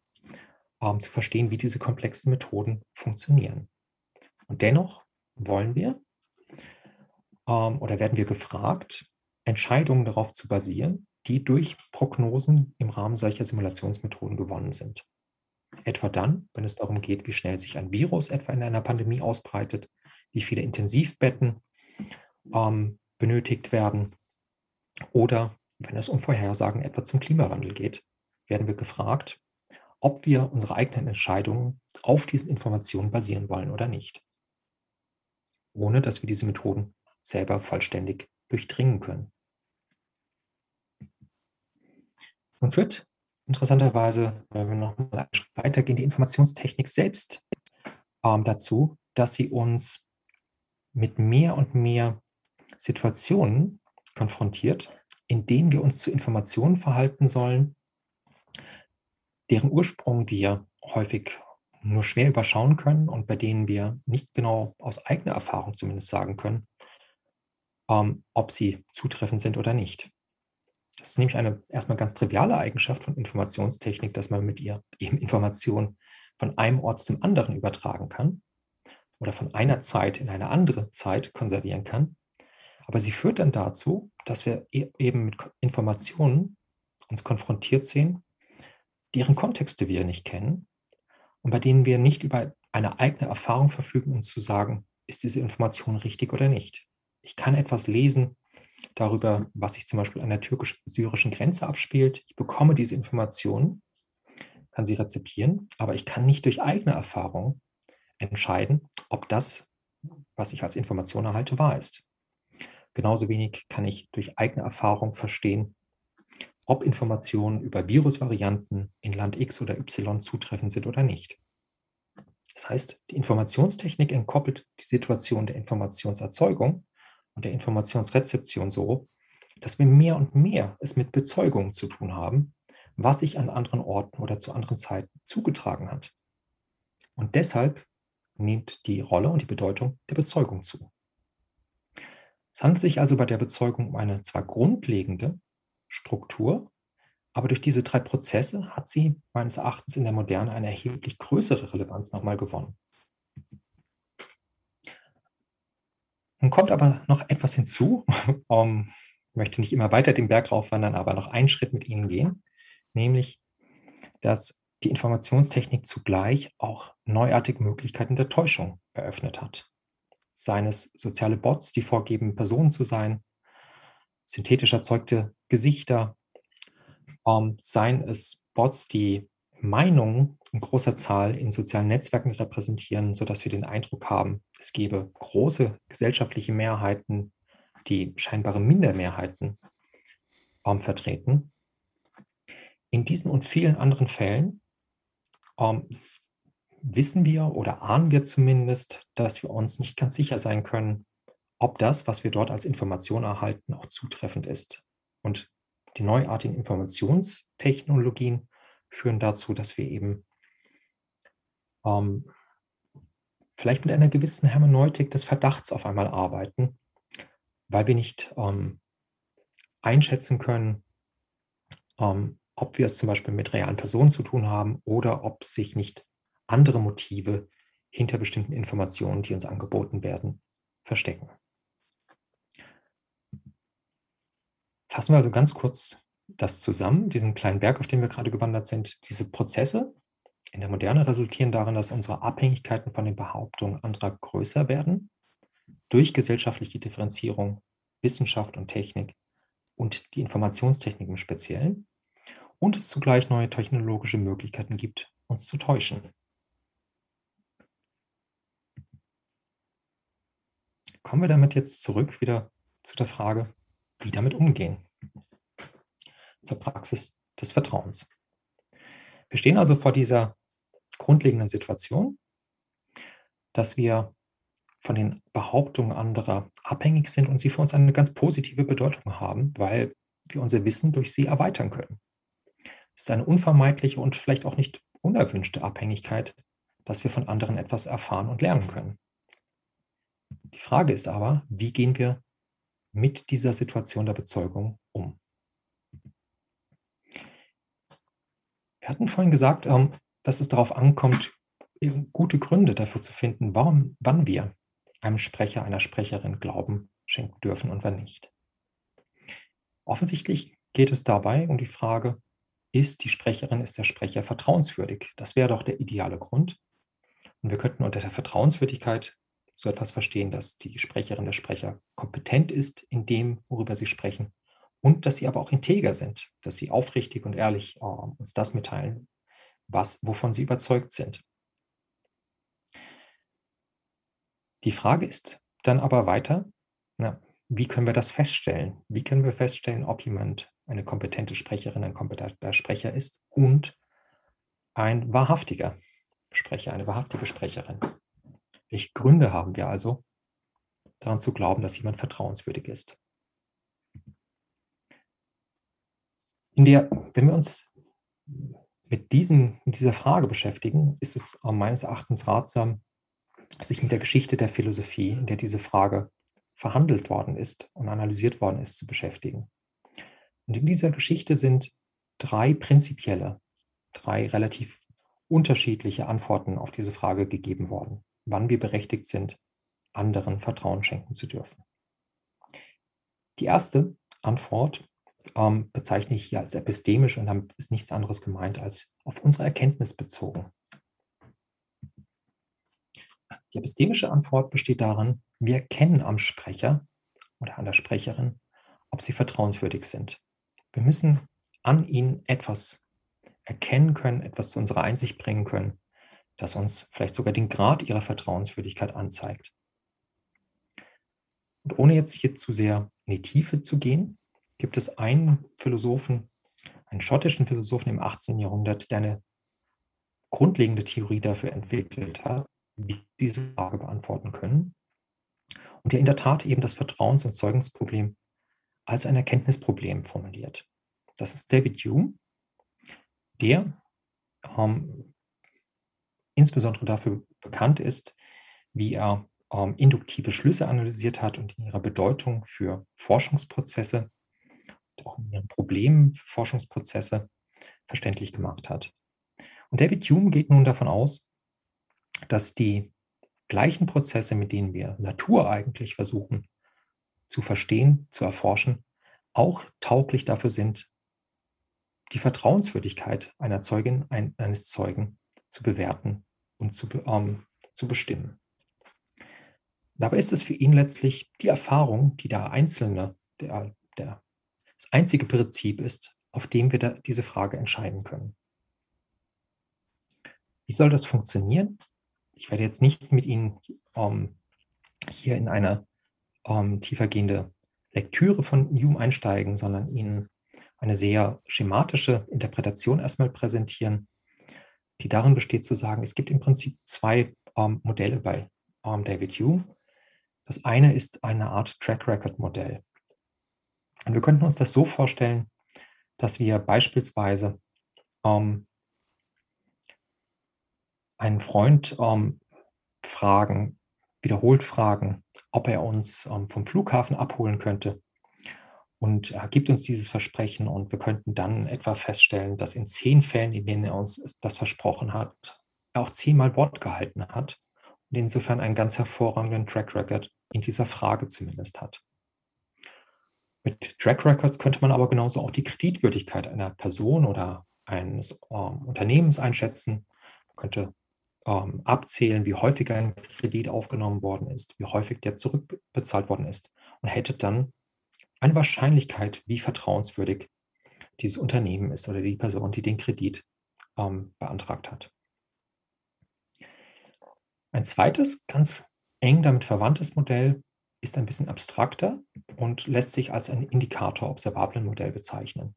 ähm, zu verstehen, wie diese komplexen Methoden funktionieren. Und dennoch wollen wir ähm, oder werden wir gefragt, Entscheidungen darauf zu basieren, die durch Prognosen im Rahmen solcher Simulationsmethoden gewonnen sind. Etwa dann, wenn es darum geht, wie schnell sich ein Virus etwa in einer Pandemie ausbreitet, wie viele Intensivbetten ähm, benötigt werden oder wenn es um Vorhersagen etwa zum Klimawandel geht, werden wir gefragt, ob wir unsere eigenen Entscheidungen auf diesen Informationen basieren wollen oder nicht, ohne dass wir diese Methoden selber vollständig durchdringen können. Nun führt interessanterweise, wenn wir noch mal einen Schritt weitergehen, die Informationstechnik selbst ähm, dazu, dass sie uns mit mehr und mehr Situationen konfrontiert, in denen wir uns zu Informationen verhalten sollen, deren Ursprung wir häufig nur schwer überschauen können und bei denen wir nicht genau aus eigener Erfahrung zumindest sagen können, ähm, ob sie zutreffend sind oder nicht. Das ist nämlich eine erstmal ganz triviale Eigenschaft von Informationstechnik, dass man mit ihr eben Informationen von einem Ort zum anderen übertragen kann oder von einer Zeit in eine andere Zeit konservieren kann. Aber sie führt dann dazu, dass wir e-, eben mit Informationen uns konfrontiert sehen, deren Kontexte wir nicht kennen und bei denen wir nicht über eine eigene Erfahrung verfügen, um zu sagen, ist diese Information richtig oder nicht. Ich kann etwas lesen darüber, was sich zum Beispiel an der türkisch-syrischen Grenze abspielt. Ich bekomme diese Informationen, kann sie rezipieren, aber ich kann nicht durch eigene Erfahrung entscheiden, ob das, was ich als Information erhalte, wahr ist. Genauso wenig kann ich durch eigene Erfahrung verstehen, ob Informationen über Virusvarianten in Land X oder Y zutreffend sind oder nicht. Das heißt, die Informationstechnik entkoppelt die Situation der Informationserzeugung und der Informationsrezeption so, dass wir mehr und mehr es mit Bezeugung zu tun haben, was sich an anderen Orten oder zu anderen Zeiten zugetragen hat. Und deshalb nimmt die Rolle und die Bedeutung der Bezeugung zu. Es handelt sich also bei der Bezeugung um eine zwar grundlegende Struktur, aber durch diese drei Prozesse hat sie meines Erachtens in der Moderne eine erheblich größere Relevanz nochmal gewonnen. Nun kommt aber noch etwas hinzu. um, ich möchte nicht immer weiter den Berg raufwandern, aber noch einen Schritt mit Ihnen gehen, nämlich, dass die Informationstechnik zugleich auch neuartige Möglichkeiten der Täuschung eröffnet hat seien es soziale Bots, die vorgeben, Personen zu sein, synthetisch erzeugte Gesichter, ähm, seien es Bots, die Meinungen in großer Zahl in sozialen Netzwerken repräsentieren, sodass wir den Eindruck haben, es gebe große gesellschaftliche Mehrheiten, die scheinbare Mindermehrheiten ähm, vertreten. In diesen und vielen anderen Fällen ähm, wissen wir oder ahnen wir zumindest, dass wir uns nicht ganz sicher sein können, ob das, was wir dort als Information erhalten, auch zutreffend ist. Und die neuartigen Informationstechnologien führen dazu, dass wir eben ähm, vielleicht mit einer gewissen Hermeneutik des Verdachts auf einmal arbeiten, weil wir nicht ähm, einschätzen können, ähm, ob wir es zum Beispiel mit realen Personen zu tun haben oder ob sich nicht andere Motive hinter bestimmten Informationen, die uns angeboten werden, verstecken. Fassen wir also ganz kurz das zusammen, diesen kleinen Berg, auf den wir gerade gewandert sind. Diese Prozesse in der Moderne resultieren darin, dass unsere Abhängigkeiten von den Behauptungen anderer größer werden, durch gesellschaftliche Differenzierung, Wissenschaft und Technik und die Informationstechnik im Speziellen und es zugleich neue technologische Möglichkeiten gibt, uns zu täuschen. Kommen wir damit jetzt zurück wieder zu der Frage, wie damit umgehen. Zur Praxis des Vertrauens. Wir stehen also vor dieser grundlegenden Situation, dass wir von den Behauptungen anderer abhängig sind und sie für uns eine ganz positive Bedeutung haben, weil wir unser Wissen durch sie erweitern können. Es ist eine unvermeidliche und vielleicht auch nicht unerwünschte Abhängigkeit, dass wir von anderen etwas erfahren und lernen können. Die Frage ist aber, wie gehen wir mit dieser Situation der Bezeugung um? Wir hatten vorhin gesagt, ähm, dass es darauf ankommt, gute Gründe dafür zu finden, warum, wann wir einem Sprecher, einer Sprecherin Glauben schenken dürfen und wann nicht. Offensichtlich geht es dabei um die Frage, ist die Sprecherin, ist der Sprecher vertrauenswürdig? Das wäre doch der ideale Grund. Und wir könnten unter der Vertrauenswürdigkeit so etwas verstehen, dass die Sprecherin, der Sprecher kompetent ist in dem, worüber sie sprechen und dass sie aber auch integer sind, dass sie aufrichtig und ehrlich äh, uns das mitteilen, was, wovon sie überzeugt sind. Die Frage ist dann aber weiter, na, wie können wir das feststellen? Wie können wir feststellen, ob jemand eine kompetente Sprecherin, ein kompetenter Sprecher ist und ein wahrhaftiger Sprecher, eine wahrhaftige Sprecherin? Welche Gründe haben wir also, daran zu glauben, dass jemand vertrauenswürdig ist? In der, wenn wir uns mit, diesen, mit dieser Frage beschäftigen, ist es meines Erachtens ratsam, sich mit der Geschichte der Philosophie, in der diese Frage verhandelt worden ist und analysiert worden ist, zu beschäftigen. Und in dieser Geschichte sind drei prinzipielle, drei relativ unterschiedliche Antworten auf diese Frage gegeben worden, wann wir berechtigt sind, anderen Vertrauen schenken zu dürfen. Die erste Antwort ähm, bezeichne ich hier als epistemisch und damit ist nichts anderes gemeint als auf unsere Erkenntnis bezogen. Die epistemische Antwort besteht darin, wir erkennen am Sprecher oder an der Sprecherin, ob sie vertrauenswürdig sind. Wir müssen an ihnen etwas erkennen können, etwas zu unserer Einsicht bringen können, das uns vielleicht sogar den Grad ihrer Vertrauenswürdigkeit anzeigt. Und ohne jetzt hier zu sehr in die Tiefe zu gehen, gibt es einen Philosophen, einen schottischen Philosophen im 18. Jahrhundert, der eine grundlegende Theorie dafür entwickelt hat, wie diese Frage beantworten können. Und der in der Tat eben das Vertrauens- und Zeugungsproblem als ein Erkenntnisproblem formuliert. Das ist David Hume, der ähm, insbesondere dafür bekannt ist, wie er ähm, induktive Schlüsse analysiert hat und in ihrer Bedeutung für Forschungsprozesse auch in ihren Problemen Forschungsprozesse verständlich gemacht hat. Und David Hume geht nun davon aus, dass die gleichen Prozesse, mit denen wir Natur eigentlich versuchen zu verstehen, zu erforschen, auch tauglich dafür sind, die Vertrauenswürdigkeit einer Zeugin, ein, eines Zeugen zu bewerten und zu, ähm, zu bestimmen. Dabei ist es für ihn letztlich die Erfahrung, die der Einzelne, der, der, das einzige Prinzip ist, auf dem wir diese Frage entscheiden können. Wie soll das funktionieren? ich werde jetzt nicht mit Ihnen ähm, hier in eine ähm, tiefergehende Lektüre von Hume einsteigen, sondern Ihnen eine sehr schematische Interpretation erstmal präsentieren, die darin besteht zu sagen, es gibt im Prinzip zwei ähm, Modelle bei ähm, David Hume. Das eine ist eine Art Track Record Modell. Und wir könnten uns das so vorstellen, dass wir beispielsweise ähm, einen Freund ähm, fragen, wiederholt fragen, ob er uns ähm, vom Flughafen abholen könnte und er gibt uns dieses Versprechen und wir könnten dann etwa feststellen, dass in zehn Fällen, in denen er uns das versprochen hat, er auch zehnmal Wort gehalten hat und insofern einen ganz hervorragenden Track Record in dieser Frage zumindest hat. Mit Track Records könnte man aber genauso auch die Kreditwürdigkeit einer Person oder eines ähm, Unternehmens einschätzen. Man könnte ähm, abzählen, wie häufig ein Kredit aufgenommen worden ist, wie häufig der zurückbezahlt worden ist und hätte dann eine Wahrscheinlichkeit, wie vertrauenswürdig dieses Unternehmen ist oder die Person, die den Kredit ähm, beantragt hat. Ein zweites, ganz eng damit verwandtes Modell ist ein bisschen abstrakter und lässt sich als ein Indikator observablen Modell bezeichnen.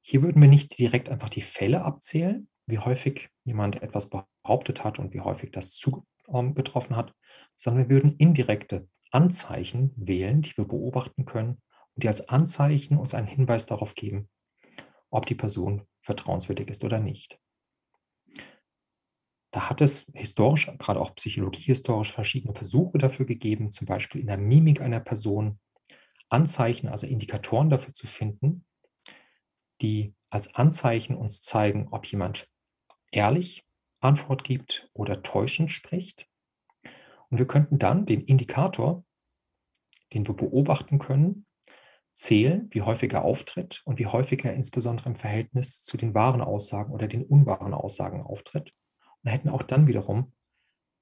Hier würden wir nicht direkt einfach die Fälle abzählen, wie häufig jemand etwas behauptet hat und wie häufig das zugetroffen hat, sondern wir würden indirekte Anzeichen wählen, die wir beobachten können und die als Anzeichen uns einen Hinweis darauf geben, ob die Person vertrauenswürdig ist oder nicht. Da hat es historisch, gerade auch psychologiehistorisch, verschiedene Versuche dafür gegeben, zum Beispiel in der Mimik einer Person Anzeichen, also Indikatoren dafür zu finden, die als Anzeichen uns zeigen, ob jemand ehrlich Antwort gibt oder täuschend spricht. Und wir könnten dann den Indikator, den wir beobachten können, zählen, wie häufig er auftritt und wie häufig er insbesondere im Verhältnis zu den wahren Aussagen oder den unwahren Aussagen auftritt. Und hätten auch dann wiederum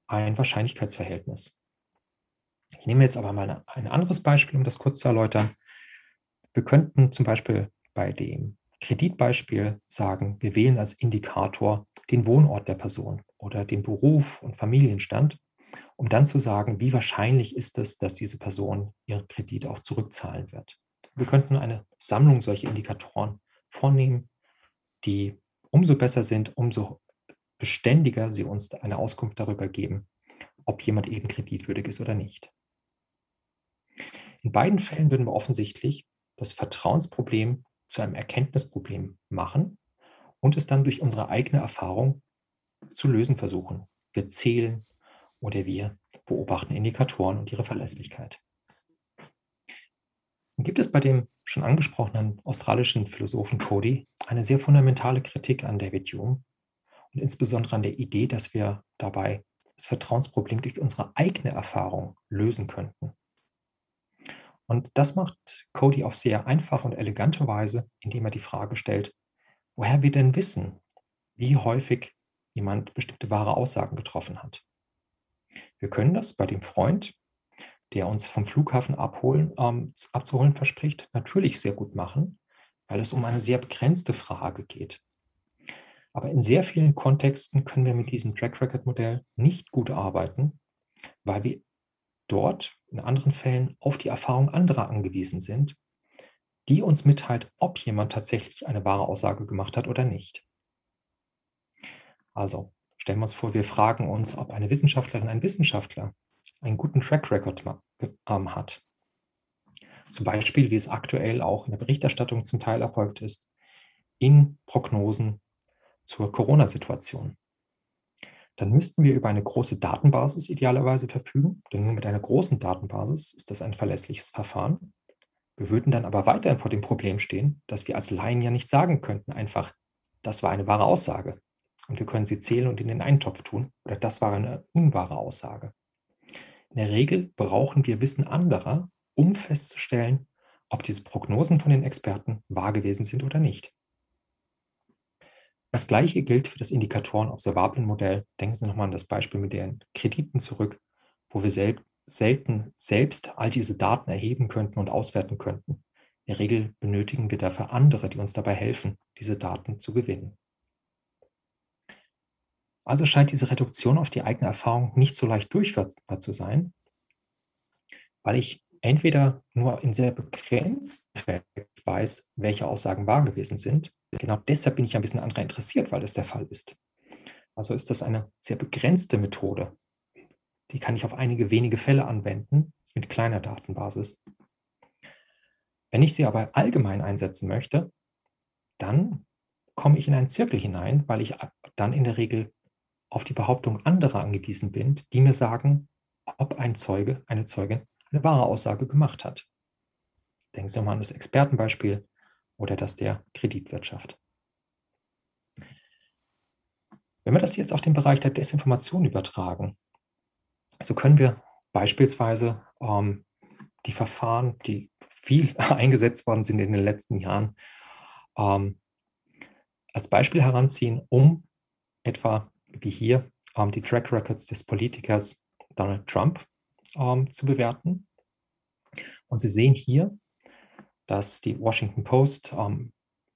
ein Wahrscheinlichkeitsverhältnis. Ich nehme jetzt aber mal ein anderes Beispiel, um das kurz zu erläutern. Wir könnten zum Beispiel bei dem Kreditbeispiel sagen, wir wählen als Indikator den Wohnort der Person oder den Beruf und Familienstand um dann zu sagen, wie wahrscheinlich ist es, dass diese Person ihren Kredit auch zurückzahlen wird. Wir könnten eine Sammlung solcher Indikatoren vornehmen, die umso besser sind, umso beständiger sie uns eine Auskunft darüber geben, ob jemand eben kreditwürdig ist oder nicht. In beiden Fällen würden wir offensichtlich das Vertrauensproblem zu einem Erkenntnisproblem machen und es dann durch unsere eigene Erfahrung zu lösen versuchen. Wir zählen, oder wir beobachten Indikatoren und ihre Verlässlichkeit. Und gibt es bei dem schon angesprochenen australischen Philosophen Cody eine sehr fundamentale Kritik an David Hume und insbesondere an der Idee, dass wir dabei das Vertrauensproblem durch unsere eigene Erfahrung lösen könnten. Und das macht Cody auf sehr einfache und elegante Weise, indem er die Frage stellt, woher wir denn wissen, wie häufig jemand bestimmte wahre Aussagen getroffen hat. Wir können das bei dem Freund, der uns vom Flughafen abholen, ähm, abzuholen verspricht, natürlich sehr gut machen, weil es um eine sehr begrenzte Frage geht. Aber in sehr vielen Kontexten können wir mit diesem Track Record Modell nicht gut arbeiten, weil wir dort in anderen Fällen auf die Erfahrung anderer angewiesen sind, die uns mitteilt, ob jemand tatsächlich eine wahre Aussage gemacht hat oder nicht. Also, Stellen wir uns vor, wir fragen uns, ob eine Wissenschaftlerin, ein Wissenschaftler einen guten Track Record ähm, hat. Zum Beispiel, wie es aktuell auch in der Berichterstattung zum Teil erfolgt ist, in Prognosen zur Corona-Situation. Dann müssten wir über eine große Datenbasis idealerweise verfügen, denn nur mit einer großen Datenbasis ist das ein verlässliches Verfahren. Wir würden dann aber weiterhin vor dem Problem stehen, dass wir als Laien ja nicht sagen könnten, einfach, das war eine wahre Aussage und wir können sie zählen und in den Eintopf tun. Oder das war eine unwahre Aussage. In der Regel brauchen wir Wissen anderer, um festzustellen, ob diese Prognosen von den Experten wahr gewesen sind oder nicht. Das gleiche gilt für das Indikatoren-Observablen-Modell. Denken Sie nochmal an das Beispiel mit den Krediten zurück, wo wir sel selten selbst all diese Daten erheben könnten und auswerten könnten. In der Regel benötigen wir dafür andere, die uns dabei helfen, diese Daten zu gewinnen. Also scheint diese Reduktion auf die eigene Erfahrung nicht so leicht durchführbar zu sein, weil ich entweder nur in sehr begrenzten Fällen weiß, welche Aussagen wahr gewesen sind. Genau deshalb bin ich ein bisschen anderer interessiert, weil das der Fall ist. Also ist das eine sehr begrenzte Methode. Die kann ich auf einige wenige Fälle anwenden mit kleiner Datenbasis. Wenn ich sie aber allgemein einsetzen möchte, dann komme ich in einen Zirkel hinein, weil ich dann in der Regel auf die Behauptung anderer angewiesen bin, die mir sagen, ob ein Zeuge, eine Zeugin eine wahre Aussage gemacht hat. Denken Sie mal an das Expertenbeispiel oder das der Kreditwirtschaft. Wenn wir das jetzt auf den Bereich der Desinformation übertragen, so können wir beispielsweise ähm, die Verfahren, die viel eingesetzt worden sind in den letzten Jahren, ähm, als Beispiel heranziehen, um etwa wie hier ähm, die Track Records des Politikers Donald Trump ähm, zu bewerten. Und Sie sehen hier, dass die Washington Post ähm,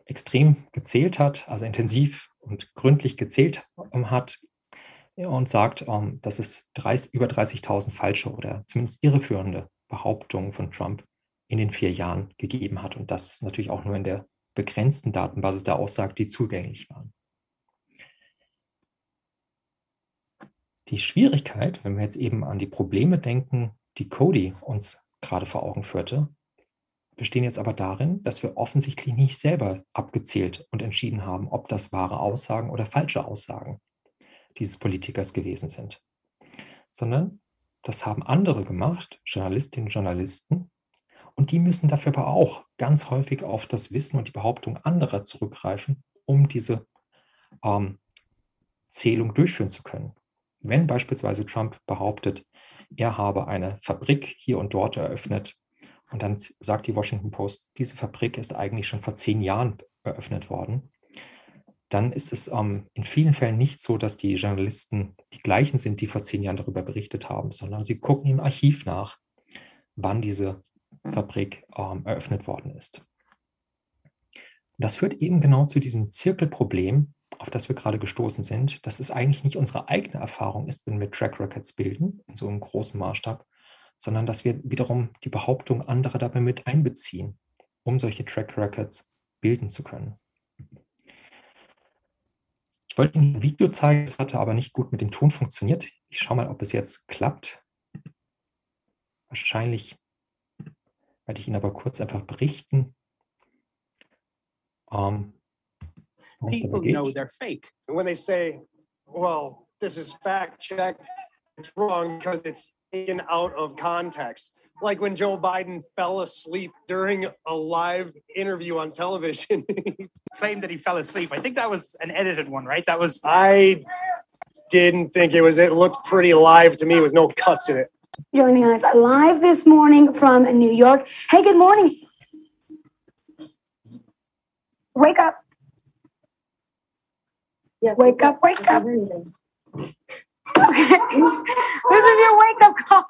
extrem gezählt hat, also intensiv und gründlich gezählt ähm, hat und sagt, ähm, dass es 30, über 30.000 falsche oder zumindest irreführende Behauptungen von Trump in den vier Jahren gegeben hat. Und das natürlich auch nur in der begrenzten Datenbasis der aussagt, die zugänglich waren. Die Schwierigkeit, wenn wir jetzt eben an die Probleme denken, die Cody uns gerade vor Augen führte, bestehen jetzt aber darin, dass wir offensichtlich nicht selber abgezählt und entschieden haben, ob das wahre Aussagen oder falsche Aussagen dieses Politikers gewesen sind, sondern das haben andere gemacht, Journalistinnen und Journalisten, und die müssen dafür aber auch ganz häufig auf das Wissen und die Behauptung anderer zurückgreifen, um diese ähm, Zählung durchführen zu können. Wenn beispielsweise Trump behauptet, er habe eine Fabrik hier und dort eröffnet und dann sagt die Washington Post, diese Fabrik ist eigentlich schon vor zehn Jahren eröffnet worden, dann ist es ähm, in vielen Fällen nicht so, dass die Journalisten die gleichen sind, die vor zehn Jahren darüber berichtet haben, sondern sie gucken im Archiv nach, wann diese Fabrik ähm, eröffnet worden ist. Und das führt eben genau zu diesem Zirkelproblem, auf das wir gerade gestoßen sind, dass es eigentlich nicht unsere eigene Erfahrung ist, wenn wir Track Records bilden, in so einem großen Maßstab, sondern dass wir wiederum die Behauptung anderer dabei mit einbeziehen, um solche Track Records bilden zu können. Ich wollte Ihnen ein Video zeigen, es hatte aber nicht gut mit dem Ton funktioniert. Ich schaue mal, ob es jetzt klappt. Wahrscheinlich werde ich Ihnen aber kurz einfach berichten. Um, People know they're fake. And when they say, well, this is fact checked, it's wrong because it's taken out of context. Like when Joe Biden fell asleep during a live interview on television. he claimed that he fell asleep. I think that was an edited one, right? That was. I didn't think it was, it looked pretty live to me with no cuts in it. Joining us live this morning from New York. Hey, good morning. Wake up. Yes, Wake up, wake up. Okay. this is your wake up call.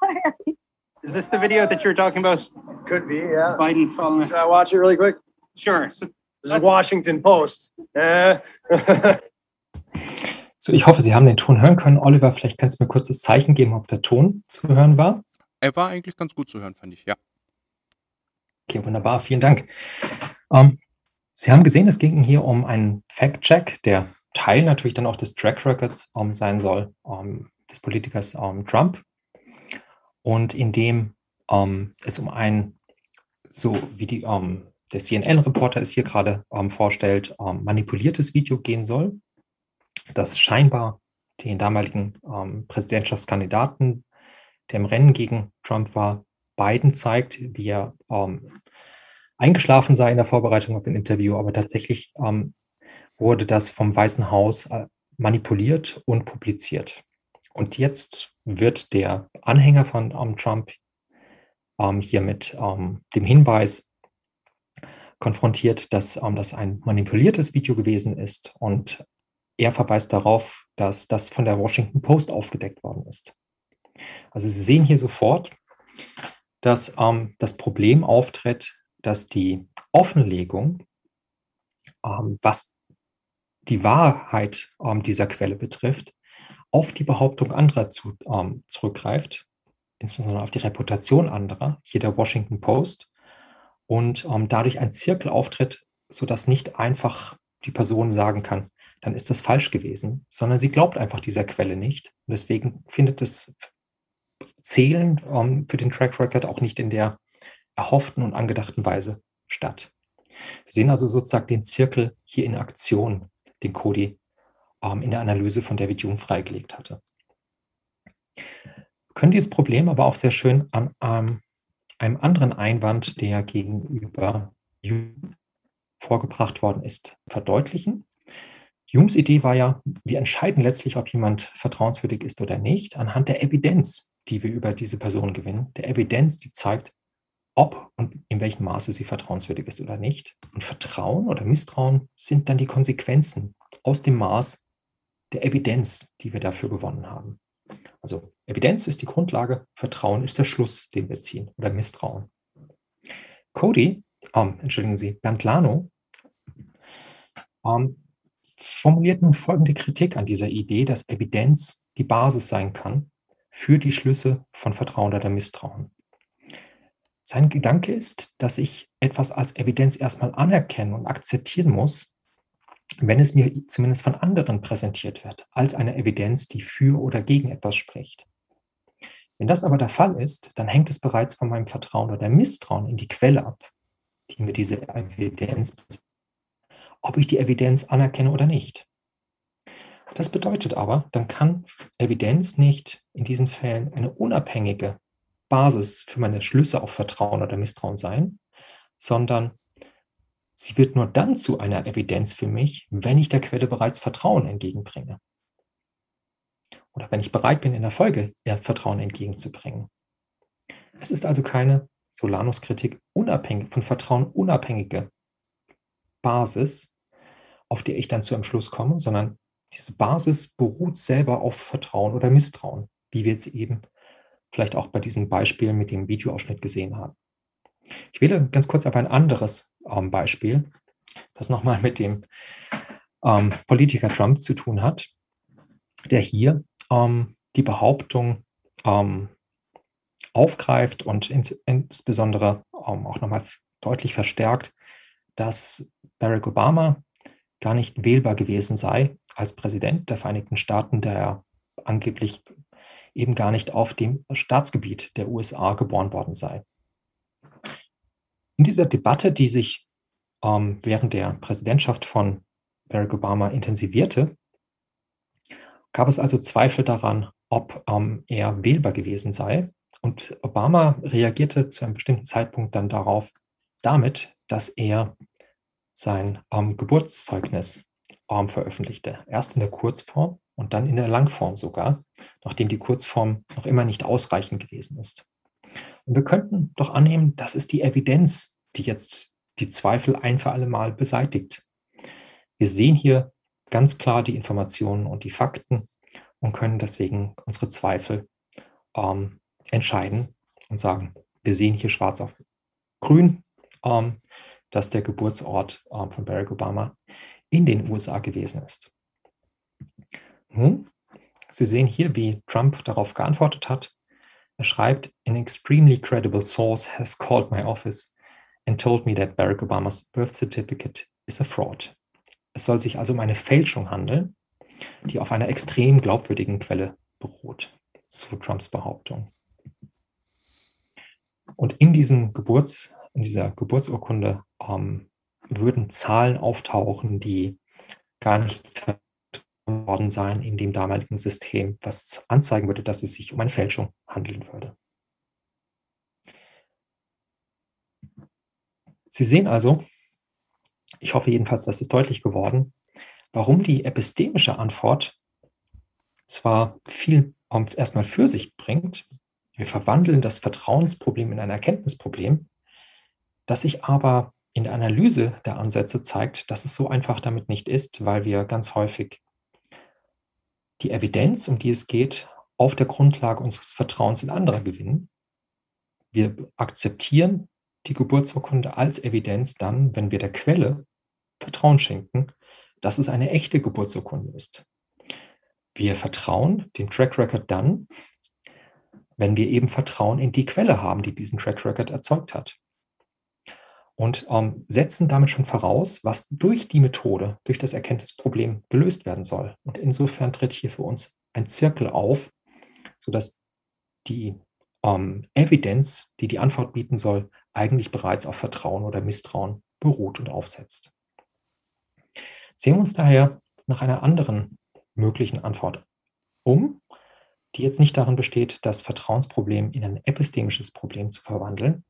Is this the video that you're talking about? Could be, yeah. Biden falling. Should I watch it really quick? Sure. So This is Washington Post. Eh. So, ich hoffe, Sie haben den Ton hören können. Oliver, vielleicht kannst du mir kurz das Zeichen geben, ob der Ton zu hören war. Er war eigentlich ganz gut zu hören, fand ich, ja. Okay, wunderbar, vielen Dank. Ähm, Sie haben gesehen, es ging hier um einen Fact-Check, der Teil natürlich dann auch des Track Records ähm, sein soll, ähm, des Politikers ähm, Trump. Und in dem ähm, es um ein, so wie die, ähm, der CNN-Reporter es hier gerade vorstellt, manipuliertes Video gehen soll, das scheinbar den damaligen Präsidentschaftskandidaten, der im Rennen gegen Trump war, Biden zeigt, wie er eingeschlafen sei in der Vorbereitung auf ein Interview, aber tatsächlich ähm, wurde das vom Weißen Haus äh, manipuliert und publiziert. Und jetzt wird der Anhänger von ähm, Trump ähm, hier mit ähm, dem Hinweis konfrontiert, dass ähm, das ein manipuliertes Video gewesen ist und er verweist darauf, dass das von der Washington Post aufgedeckt worden ist. Also Sie sehen hier sofort, dass ähm, das Problem auftritt, dass die Offenlegung, ähm, was die Wahrheit ähm, dieser Quelle betrifft, auf die Behauptung anderer zu, ähm, zurückgreift, insbesondere auf die Reputation anderer, hier der Washington Post, und ähm, dadurch ein Zirkel auftritt, sodass nicht einfach die Person sagen kann, dann ist das falsch gewesen, sondern sie glaubt einfach dieser Quelle nicht. Und deswegen findet das Zählen ähm, für den Track Record auch nicht in der erhofften und angedachten Weise statt. Wir sehen also sozusagen den Zirkel hier in Aktion, den Cody ähm, in der Analyse von David Hume freigelegt hatte. Wir können dieses Problem aber auch sehr schön an ähm, einem anderen Einwand, der gegenüber Hume vorgebracht worden ist, verdeutlichen. Humes Idee war ja, wir entscheiden letztlich, ob jemand vertrauenswürdig ist oder nicht, anhand der Evidenz, die wir über diese Person gewinnen, der Evidenz, die zeigt, ob und in welchem Maße sie vertrauenswürdig ist oder nicht. Und Vertrauen oder Misstrauen sind dann die Konsequenzen aus dem Maß der Evidenz, die wir dafür gewonnen haben. Also Evidenz ist die Grundlage, Vertrauen ist der Schluss, den wir ziehen, oder Misstrauen. Cody, ähm, entschuldigen Sie, Bernd Lano, ähm, formuliert nun folgende Kritik an dieser Idee, dass Evidenz die Basis sein kann für die Schlüsse von Vertrauen oder Misstrauen. Sein Gedanke ist, dass ich etwas als Evidenz erstmal anerkennen und akzeptieren muss, wenn es mir zumindest von anderen präsentiert wird, als eine Evidenz, die für oder gegen etwas spricht. Wenn das aber der Fall ist, dann hängt es bereits von meinem Vertrauen oder Misstrauen in die Quelle ab, die mir diese Evidenz, ob ich die Evidenz anerkenne oder nicht. Das bedeutet aber, dann kann Evidenz nicht in diesen Fällen eine unabhängige Basis für meine Schlüsse auf Vertrauen oder Misstrauen sein, sondern sie wird nur dann zu einer Evidenz für mich, wenn ich der Quelle bereits Vertrauen entgegenbringe. Oder wenn ich bereit bin, in der Folge ihr Vertrauen entgegenzubringen. Es ist also keine Solanus-Kritik unabhängig, von Vertrauen unabhängige Basis, auf die ich dann zu einem Schluss komme, sondern diese Basis beruht selber auf Vertrauen oder Misstrauen, wie wir jetzt eben vielleicht auch bei diesem Beispiel mit dem Videoausschnitt gesehen haben. Ich wähle ganz kurz aber ein anderes ähm, Beispiel, das nochmal mit dem ähm, Politiker Trump zu tun hat, der hier ähm, die Behauptung ähm, aufgreift und ins, insbesondere ähm, auch nochmal deutlich verstärkt, dass Barack Obama gar nicht wählbar gewesen sei als Präsident der Vereinigten Staaten, der er angeblich eben gar nicht auf dem Staatsgebiet der USA geboren worden sei. In dieser Debatte, die sich ähm, während der Präsidentschaft von Barack Obama intensivierte, gab es also Zweifel daran, ob ähm, er wählbar gewesen sei. Und Obama reagierte zu einem bestimmten Zeitpunkt dann darauf damit, dass er sein ähm, Geburtszeugnis ähm, veröffentlichte. Erst in der Kurzform und dann in der Langform sogar, nachdem die Kurzform noch immer nicht ausreichend gewesen ist. Und wir könnten doch annehmen, das ist die Evidenz, die jetzt die Zweifel ein für alle Mal beseitigt. Wir sehen hier ganz klar die Informationen und die Fakten und können deswegen unsere Zweifel ähm, entscheiden und sagen, wir sehen hier schwarz auf grün, ähm, dass der Geburtsort ähm, von Barack Obama in den USA gewesen ist. Nun, Sie sehen hier, wie Trump darauf geantwortet hat. Er schreibt, an extremely credible source has called my office and told me that Barack Obamas birth certificate is a fraud. Es soll sich also um eine Fälschung handeln, die auf einer extrem glaubwürdigen Quelle beruht, so Trumps Behauptung. Und in, diesen Geburts, in dieser Geburtsurkunde ähm, würden Zahlen auftauchen, die gar nicht worden sein in dem damaligen System, was anzeigen würde, dass es sich um eine Fälschung handeln würde. Sie sehen also, ich hoffe jedenfalls, das ist deutlich geworden, warum die epistemische Antwort zwar viel erstmal für sich bringt, wir verwandeln das Vertrauensproblem in ein Erkenntnisproblem, das sich aber in der Analyse der Ansätze zeigt, dass es so einfach damit nicht ist, weil wir ganz häufig die Evidenz, um die es geht, auf der Grundlage unseres Vertrauens in andere gewinnen. Wir akzeptieren die Geburtsurkunde als Evidenz dann, wenn wir der Quelle Vertrauen schenken, dass es eine echte Geburtsurkunde ist. Wir vertrauen dem Track Record dann, wenn wir eben Vertrauen in die Quelle haben, die diesen Track Record erzeugt hat. Und ähm, setzen damit schon voraus, was durch die Methode, durch das Erkenntnisproblem gelöst werden soll. Und insofern tritt hier für uns ein Zirkel auf, sodass die ähm, Evidenz, die die Antwort bieten soll, eigentlich bereits auf Vertrauen oder Misstrauen beruht und aufsetzt. Sehen wir uns daher nach einer anderen möglichen Antwort um, die jetzt nicht darin besteht, das Vertrauensproblem in ein epistemisches Problem zu verwandeln,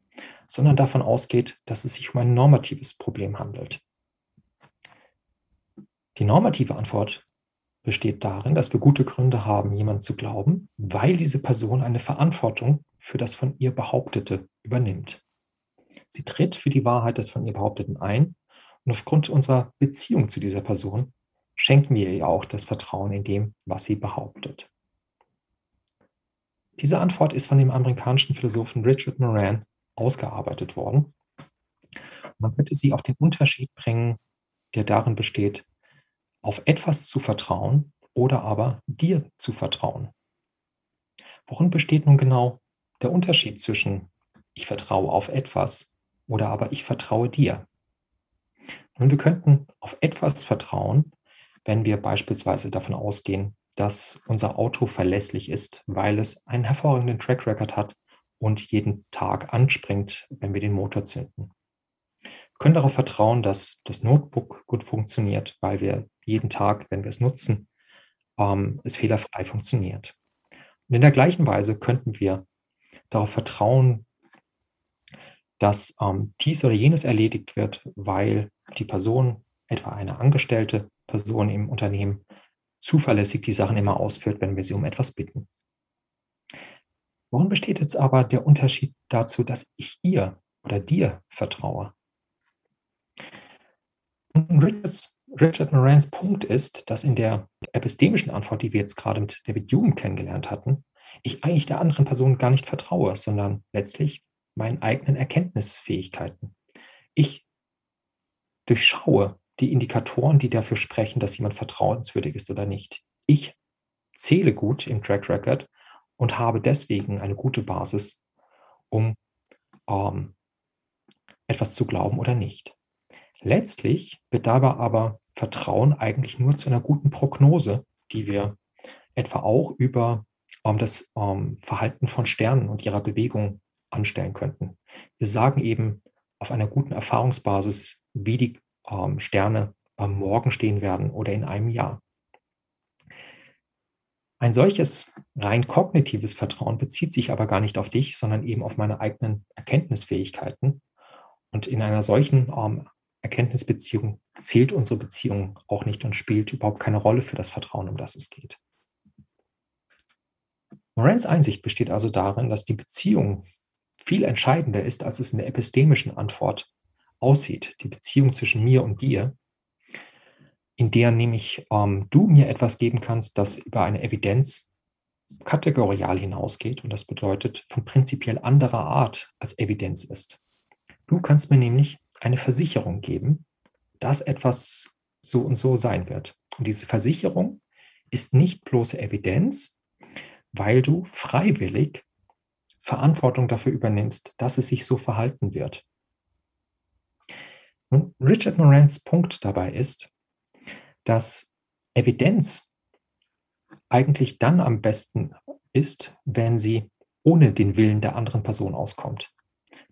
sondern davon ausgeht, dass es sich um ein normatives Problem handelt. Die normative Antwort besteht darin, dass wir gute Gründe haben, jemand zu glauben, weil diese Person eine Verantwortung für das von ihr Behauptete übernimmt. Sie tritt für die Wahrheit des von ihr Behaupteten ein und aufgrund unserer Beziehung zu dieser Person schenken wir ihr auch das Vertrauen in dem, was sie behauptet. Diese Antwort ist von dem amerikanischen Philosophen Richard Moran ausgearbeitet worden. Man könnte sie auf den Unterschied bringen, der darin besteht, auf etwas zu vertrauen oder aber dir zu vertrauen. Worin besteht nun genau der Unterschied zwischen ich vertraue auf etwas oder aber ich vertraue dir? Nun, wir könnten auf etwas vertrauen, wenn wir beispielsweise davon ausgehen, dass unser Auto verlässlich ist, weil es einen hervorragenden Track Record hat und jeden Tag anspringt, wenn wir den Motor zünden. Wir können darauf vertrauen, dass das Notebook gut funktioniert, weil wir jeden Tag, wenn wir es nutzen, ähm, es fehlerfrei funktioniert. Und in der gleichen Weise könnten wir darauf vertrauen, dass ähm, dies oder jenes erledigt wird, weil die Person, etwa eine angestellte Person im Unternehmen, zuverlässig die Sachen immer ausführt, wenn wir sie um etwas bitten. Worin besteht jetzt aber der Unterschied dazu, dass ich ihr oder dir vertraue? Richards, Richard Morans Punkt ist, dass in der epistemischen Antwort, die wir jetzt gerade mit David Hume kennengelernt hatten, ich eigentlich der anderen Person gar nicht vertraue, sondern letztlich meinen eigenen Erkenntnisfähigkeiten. Ich durchschaue die Indikatoren, die dafür sprechen, dass jemand vertrauenswürdig ist oder nicht. Ich zähle gut im Track Record und habe deswegen eine gute Basis, um ähm, etwas zu glauben oder nicht. Letztlich wird dabei aber Vertrauen eigentlich nur zu einer guten Prognose, die wir etwa auch über ähm, das ähm, Verhalten von Sternen und ihrer Bewegung anstellen könnten. Wir sagen eben auf einer guten Erfahrungsbasis, wie die ähm, Sterne am Morgen stehen werden oder in einem Jahr. Ein solches rein kognitives Vertrauen bezieht sich aber gar nicht auf dich, sondern eben auf meine eigenen Erkenntnisfähigkeiten. Und in einer solchen ähm, Erkenntnisbeziehung zählt unsere Beziehung auch nicht und spielt überhaupt keine Rolle für das Vertrauen, um das es geht. Morans Einsicht besteht also darin, dass die Beziehung viel entscheidender ist, als es in der epistemischen Antwort aussieht, die Beziehung zwischen mir und dir, in der nämlich ähm, du mir etwas geben kannst, das über eine Evidenz kategorial hinausgeht und das bedeutet von prinzipiell anderer Art als Evidenz ist. Du kannst mir nämlich eine Versicherung geben, dass etwas so und so sein wird. Und diese Versicherung ist nicht bloße Evidenz, weil du freiwillig Verantwortung dafür übernimmst, dass es sich so verhalten wird. Und Richard Morans Punkt dabei ist, dass Evidenz eigentlich dann am besten ist, wenn sie ohne den Willen der anderen Person auskommt.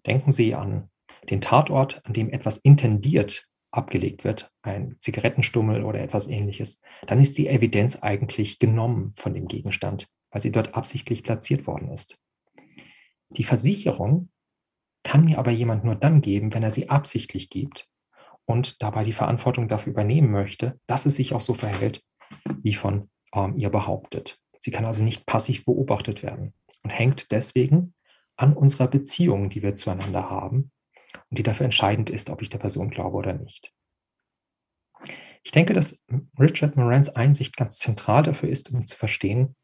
Denken Sie an den Tatort, an dem etwas intendiert abgelegt wird, ein Zigarettenstummel oder etwas ähnliches, dann ist die Evidenz eigentlich genommen von dem Gegenstand, weil sie dort absichtlich platziert worden ist. Die Versicherung kann mir aber jemand nur dann geben, wenn er sie absichtlich gibt und dabei die Verantwortung dafür übernehmen möchte, dass es sich auch so verhält, wie von ähm, ihr behauptet. Sie kann also nicht passiv beobachtet werden und hängt deswegen an unserer Beziehung, die wir zueinander haben und die dafür entscheidend ist, ob ich der Person glaube oder nicht. Ich denke, dass Richard Morans Einsicht ganz zentral dafür ist, um zu verstehen,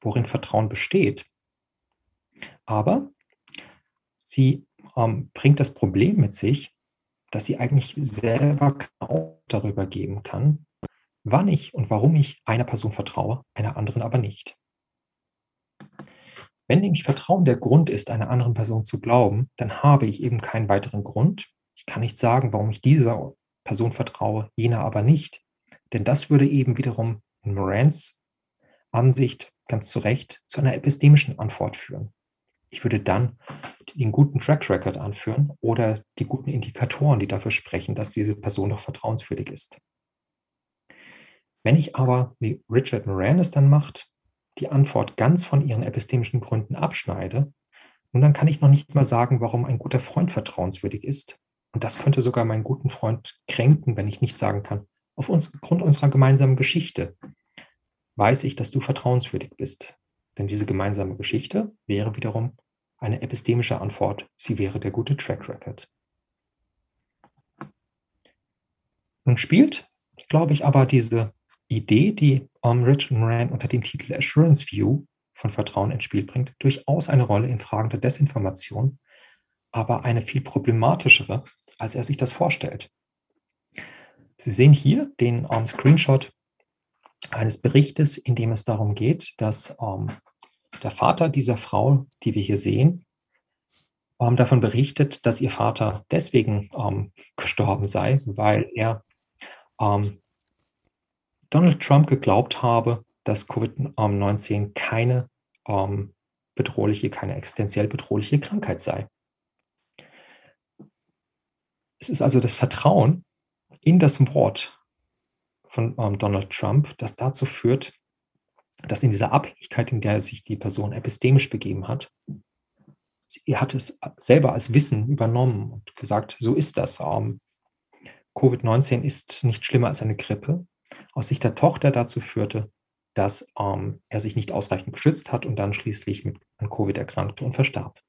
worin Vertrauen besteht. Aber sie ähm, bringt das Problem mit sich, dass sie eigentlich selber auch darüber geben kann, wann ich und warum ich einer Person vertraue, einer anderen aber nicht. Wenn nämlich Vertrauen der Grund ist, einer anderen Person zu glauben, dann habe ich eben keinen weiteren Grund. Ich kann nicht sagen, warum ich dieser Person vertraue, jener aber nicht. Denn das würde eben wiederum in Morans Ansicht ganz zu Recht zu einer epistemischen Antwort führen. Ich würde dann den guten Track Record anführen oder die guten Indikatoren, die dafür sprechen, dass diese Person doch vertrauenswürdig ist. Wenn ich aber, wie Richard Moran es dann macht, die Antwort ganz von ihren epistemischen Gründen abschneide, nun dann kann ich noch nicht mal sagen, warum ein guter Freund vertrauenswürdig ist. Und das könnte sogar meinen guten Freund kränken, wenn ich nicht sagen kann, aufgrund unserer gemeinsamen Geschichte weiß ich, dass du vertrauenswürdig bist. Denn diese gemeinsame Geschichte wäre wiederum eine epistemische Antwort. Sie wäre der gute Track Record. Nun spielt, glaube ich, aber diese Idee, die um, Richard Moran unter dem Titel Assurance View von Vertrauen ins Spiel bringt, durchaus eine Rolle in Fragen der Desinformation, aber eine viel problematischere, als er sich das vorstellt. Sie sehen hier den um, Screenshot eines Berichtes, in dem es darum geht, dass um, der Vater dieser Frau, die wir hier sehen, um, davon berichtet, dass ihr Vater deswegen gestorben sei, weil er Donald Trump geglaubt habe, dass Covid-19 keine ähm, bedrohliche, keine existenziell bedrohliche Krankheit sei. Es ist also das Vertrauen in das Wort von ähm, Donald Trump, das dazu führt, dass in dieser Abhängigkeit, in der sich die Person epistemisch begeben hat, er hat es selber als Wissen übernommen und gesagt, so ist das. Ähm, Covid-19 ist nicht schlimmer als eine Grippe aus Sicht der Tochter dazu führte, dass ähm, er sich nicht ausreichend geschützt hat und dann schließlich mit an Covid erkrankte und verstarb.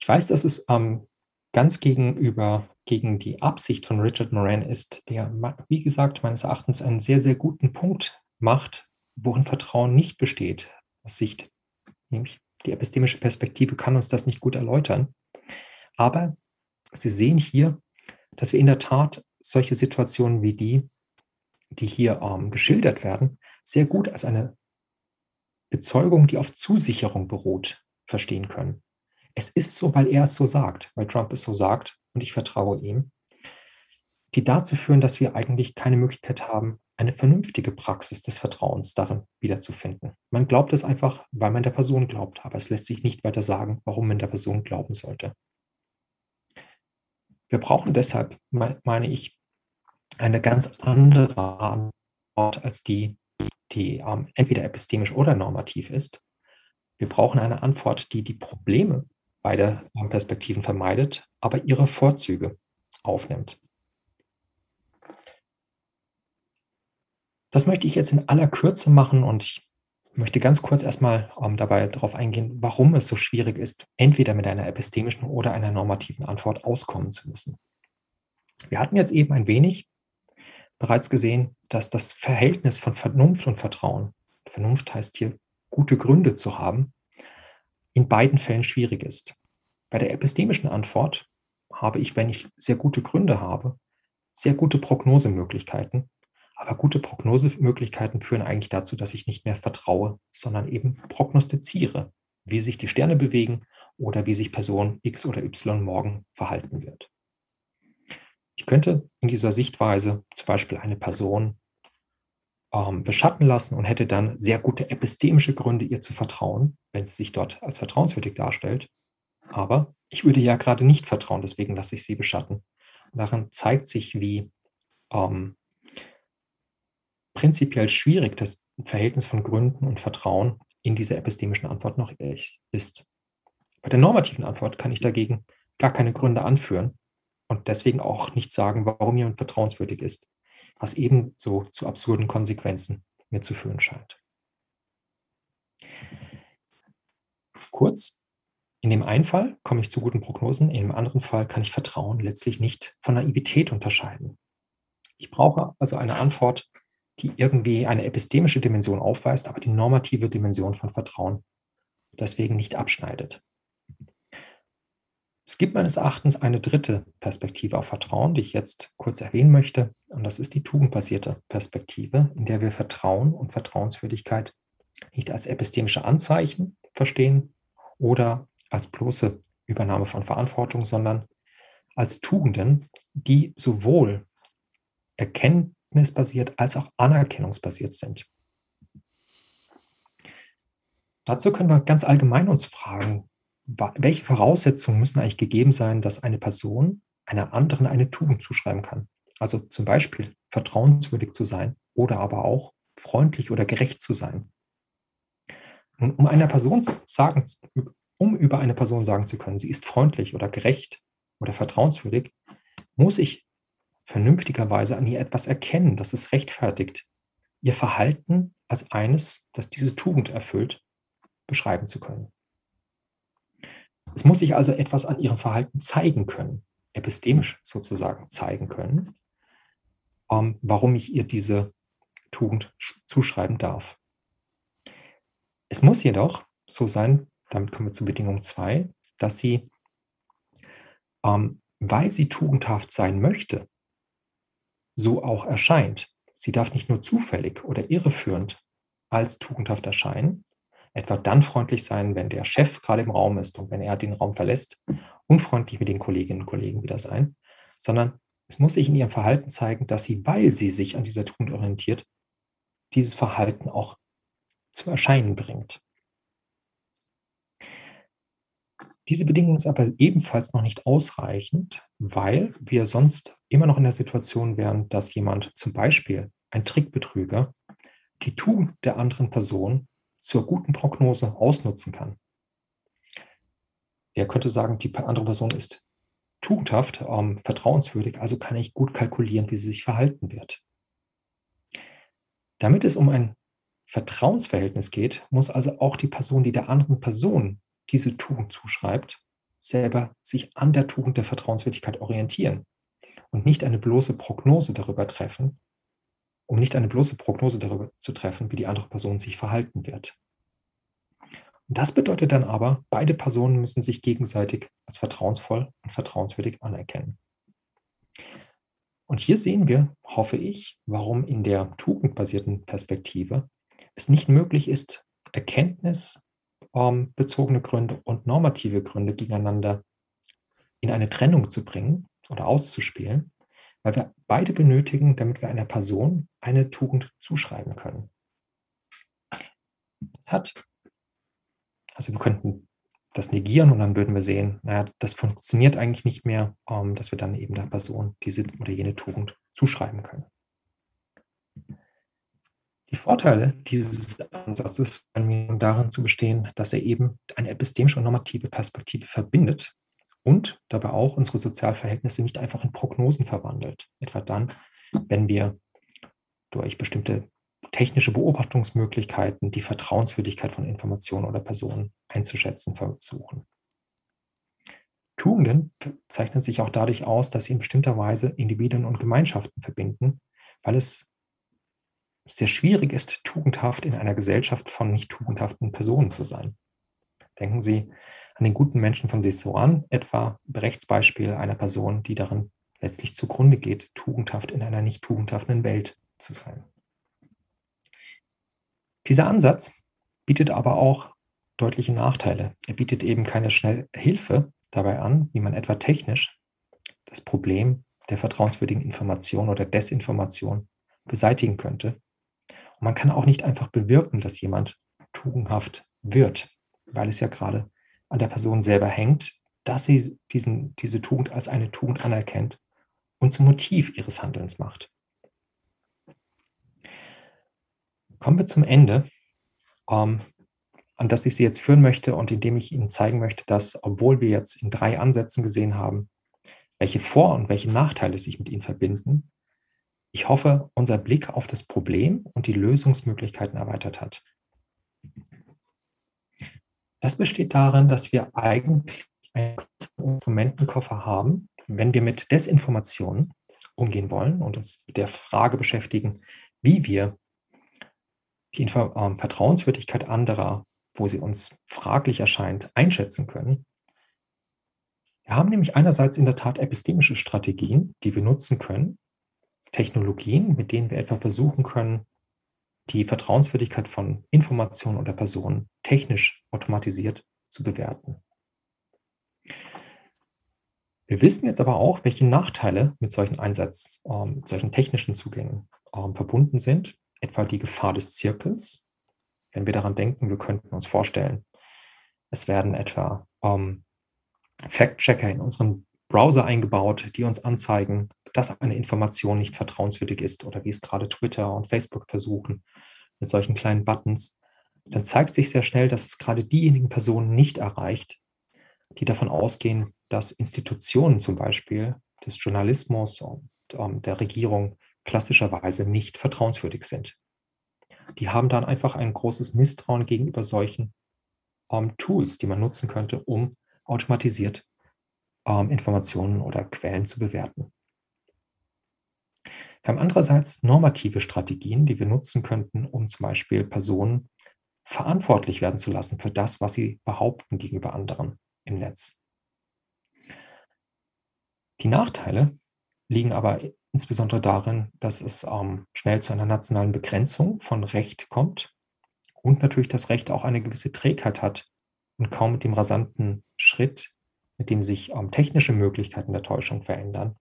Ich weiß, dass es ähm, ganz gegenüber gegen die Absicht von Richard Moran ist, der, wie gesagt, meines Erachtens einen sehr, sehr guten Punkt macht, worin Vertrauen nicht besteht. Aus Sicht, nämlich die epistemische Perspektive kann uns das nicht gut erläutern. Aber Sie sehen hier, dass wir in der Tat solche Situationen wie die, die hier ähm, geschildert werden, sehr gut als eine Bezeugung, die auf Zusicherung beruht, verstehen können. Es ist so, weil er es so sagt, weil Trump es so sagt und ich vertraue ihm, die dazu führen, dass wir eigentlich keine Möglichkeit haben, eine vernünftige Praxis des Vertrauens darin wiederzufinden. Man glaubt es einfach, weil man der Person glaubt, aber es lässt sich nicht weiter sagen, warum man der Person glauben sollte. Wir brauchen deshalb, meine ich, eine ganz andere Antwort als die, die ähm, entweder epistemisch oder normativ ist. Wir brauchen eine Antwort, die die Probleme beider Perspektiven vermeidet, aber ihre Vorzüge aufnimmt. Das möchte ich jetzt in aller Kürze machen und ich möchte ganz kurz erstmal ähm, dabei darauf eingehen, warum es so schwierig ist, entweder mit einer epistemischen oder einer normativen Antwort auskommen zu müssen. Wir hatten jetzt eben ein wenig bereits gesehen, dass das Verhältnis von Vernunft und Vertrauen, Vernunft heißt hier gute Gründe zu haben, in beiden Fällen schwierig ist. Bei der epistemischen Antwort habe ich, wenn ich sehr gute Gründe habe, sehr gute Prognosemöglichkeiten. Aber gute Prognosemöglichkeiten führen eigentlich dazu, dass ich nicht mehr vertraue, sondern eben prognostiziere, wie sich die Sterne bewegen oder wie sich Person X oder Y morgen verhalten wird. Ich könnte in dieser Sichtweise zum Beispiel eine Person ähm, beschatten lassen und hätte dann sehr gute epistemische Gründe, ihr zu vertrauen, wenn sie sich dort als vertrauenswürdig darstellt. Aber ich würde ja gerade nicht vertrauen, deswegen lasse ich sie beschatten. Daran zeigt sich, wie ähm, prinzipiell schwierig das Verhältnis von Gründen und Vertrauen in dieser epistemischen Antwort noch ist. Bei der normativen Antwort kann ich dagegen gar keine Gründe anführen, und deswegen auch nicht sagen, warum jemand vertrauenswürdig ist, was ebenso zu absurden Konsequenzen mir zu führen scheint. Kurz, in dem einen Fall komme ich zu guten Prognosen, in dem anderen Fall kann ich Vertrauen letztlich nicht von Naivität unterscheiden. Ich brauche also eine Antwort, die irgendwie eine epistemische Dimension aufweist, aber die normative Dimension von Vertrauen deswegen nicht abschneidet. Es gibt meines Erachtens eine dritte Perspektive auf Vertrauen, die ich jetzt kurz erwähnen möchte. Und das ist die tugendbasierte Perspektive, in der wir Vertrauen und Vertrauenswürdigkeit nicht als epistemische Anzeichen verstehen oder als bloße Übernahme von Verantwortung, sondern als Tugenden, die sowohl erkenntnisbasiert als auch anerkennungsbasiert sind. Dazu können wir ganz allgemein uns fragen, welche Voraussetzungen müssen eigentlich gegeben sein, dass eine Person einer anderen eine Tugend zuschreiben kann? Also zum Beispiel vertrauenswürdig zu sein oder aber auch freundlich oder gerecht zu sein. Nun, um einer Person sagen, um über eine Person sagen zu können, sie ist freundlich oder gerecht oder vertrauenswürdig, muss ich vernünftigerweise an ihr etwas erkennen, das es rechtfertigt, ihr Verhalten als eines, das diese Tugend erfüllt, beschreiben zu können. Es muss sich also etwas an ihrem Verhalten zeigen können, epistemisch sozusagen zeigen können, ähm, warum ich ihr diese Tugend zuschreiben darf. Es muss jedoch so sein, damit kommen wir zu Bedingung 2, dass sie, ähm, weil sie tugendhaft sein möchte, so auch erscheint. Sie darf nicht nur zufällig oder irreführend als tugendhaft erscheinen, etwa dann freundlich sein, wenn der Chef gerade im Raum ist und wenn er den Raum verlässt, unfreundlich mit den Kolleginnen und Kollegen wieder sein, sondern es muss sich in ihrem Verhalten zeigen, dass sie, weil sie sich an dieser Tugend orientiert, dieses Verhalten auch zu erscheinen bringt. Diese Bedingung ist aber ebenfalls noch nicht ausreichend, weil wir sonst immer noch in der Situation wären, dass jemand zum Beispiel ein Trickbetrüger die Tugend der anderen Person zur guten Prognose ausnutzen kann. Er könnte sagen, die andere Person ist tugendhaft, ähm, vertrauenswürdig, also kann ich gut kalkulieren, wie sie sich verhalten wird. Damit es um ein Vertrauensverhältnis geht, muss also auch die Person, die der anderen Person diese Tugend zuschreibt, selber sich an der Tugend der Vertrauenswürdigkeit orientieren und nicht eine bloße Prognose darüber treffen, um nicht eine bloße Prognose darüber zu treffen, wie die andere Person sich verhalten wird. Und das bedeutet dann aber, beide Personen müssen sich gegenseitig als vertrauensvoll und vertrauenswürdig anerkennen. Und hier sehen wir, hoffe ich, warum in der tugendbasierten Perspektive es nicht möglich ist, erkenntnisbezogene Gründe und normative Gründe gegeneinander in eine Trennung zu bringen oder auszuspielen, weil wir beide benötigen, damit wir einer Person eine Tugend zuschreiben können. Das hat, also wir könnten das negieren und dann würden wir sehen, naja, das funktioniert eigentlich nicht mehr, ähm, dass wir dann eben der Person diese oder jene Tugend zuschreiben können. Die Vorteile dieses Ansatzes darin zu bestehen, dass er eben eine epistemische und normative Perspektive verbindet und dabei auch unsere Sozialverhältnisse nicht einfach in Prognosen verwandelt. Etwa dann, wenn wir durch bestimmte technische Beobachtungsmöglichkeiten die Vertrauenswürdigkeit von Informationen oder Personen einzuschätzen versuchen. Tugenden zeichnen sich auch dadurch aus, dass sie in bestimmter Weise Individuen und Gemeinschaften verbinden, weil es sehr schwierig ist, tugendhaft in einer Gesellschaft von nicht tugendhaften Personen zu sein. Denken Sie an den guten Menschen von Ciceron, etwa Rechtsbeispiel einer Person, die darin letztlich zugrunde geht, tugendhaft in einer nicht tugendhaften Welt zu sein. Dieser Ansatz bietet aber auch deutliche Nachteile. Er bietet eben keine schnelle Hilfe dabei an, wie man etwa technisch das Problem der vertrauenswürdigen Information oder Desinformation beseitigen könnte. Und man kann auch nicht einfach bewirken, dass jemand tugendhaft wird, weil es ja gerade an der Person selber hängt, dass sie diesen, diese Tugend als eine Tugend anerkennt und zum Motiv ihres Handelns macht. Kommen wir zum Ende, ähm, an das ich Sie jetzt führen möchte und indem ich Ihnen zeigen möchte, dass, obwohl wir jetzt in drei Ansätzen gesehen haben, welche Vor- und welche Nachteile sich mit ihnen verbinden, ich hoffe, unser Blick auf das Problem und die Lösungsmöglichkeiten erweitert hat. Das besteht darin, dass wir eigentlich einen Instrumentenkoffer haben, wenn wir mit Desinformationen umgehen wollen und uns mit der Frage beschäftigen, wie wir die Info ähm, Vertrauenswürdigkeit anderer, wo sie uns fraglich erscheint, einschätzen können. Wir haben nämlich einerseits in der Tat epistemische Strategien, die wir nutzen können, Technologien, mit denen wir etwa versuchen können, die Vertrauenswürdigkeit von Informationen oder Personen technisch automatisiert zu bewerten. Wir wissen jetzt aber auch, welche Nachteile mit solchen Einsatz, äh, mit solchen technischen Zugängen äh, verbunden sind, etwa die Gefahr des Zirkels. Wenn wir daran denken, wir könnten uns vorstellen, es werden etwa ähm, Fact-Checker in unseren Browser eingebaut, die uns anzeigen, dass eine Information nicht vertrauenswürdig ist oder wie es gerade Twitter und Facebook versuchen mit solchen kleinen Buttons, dann zeigt sich sehr schnell, dass es gerade diejenigen Personen nicht erreicht, die davon ausgehen, dass Institutionen zum Beispiel des Journalismus und ähm, der Regierung klassischerweise nicht vertrauenswürdig sind. Die haben dann einfach ein großes Misstrauen gegenüber solchen ähm, Tools, die man nutzen könnte, um automatisiert ähm, Informationen oder Quellen zu bewerten. Wir haben andererseits normative Strategien, die wir nutzen könnten, um zum Beispiel Personen verantwortlich werden zu lassen für das, was sie behaupten gegenüber anderen im Netz. Die Nachteile liegen aber insbesondere darin, dass es ähm, schnell zu einer nationalen Begrenzung von Recht kommt und natürlich das Recht auch eine gewisse Trägheit hat und kaum mit dem rasanten Schritt, mit dem sich ähm, technische Möglichkeiten der Täuschung verändern,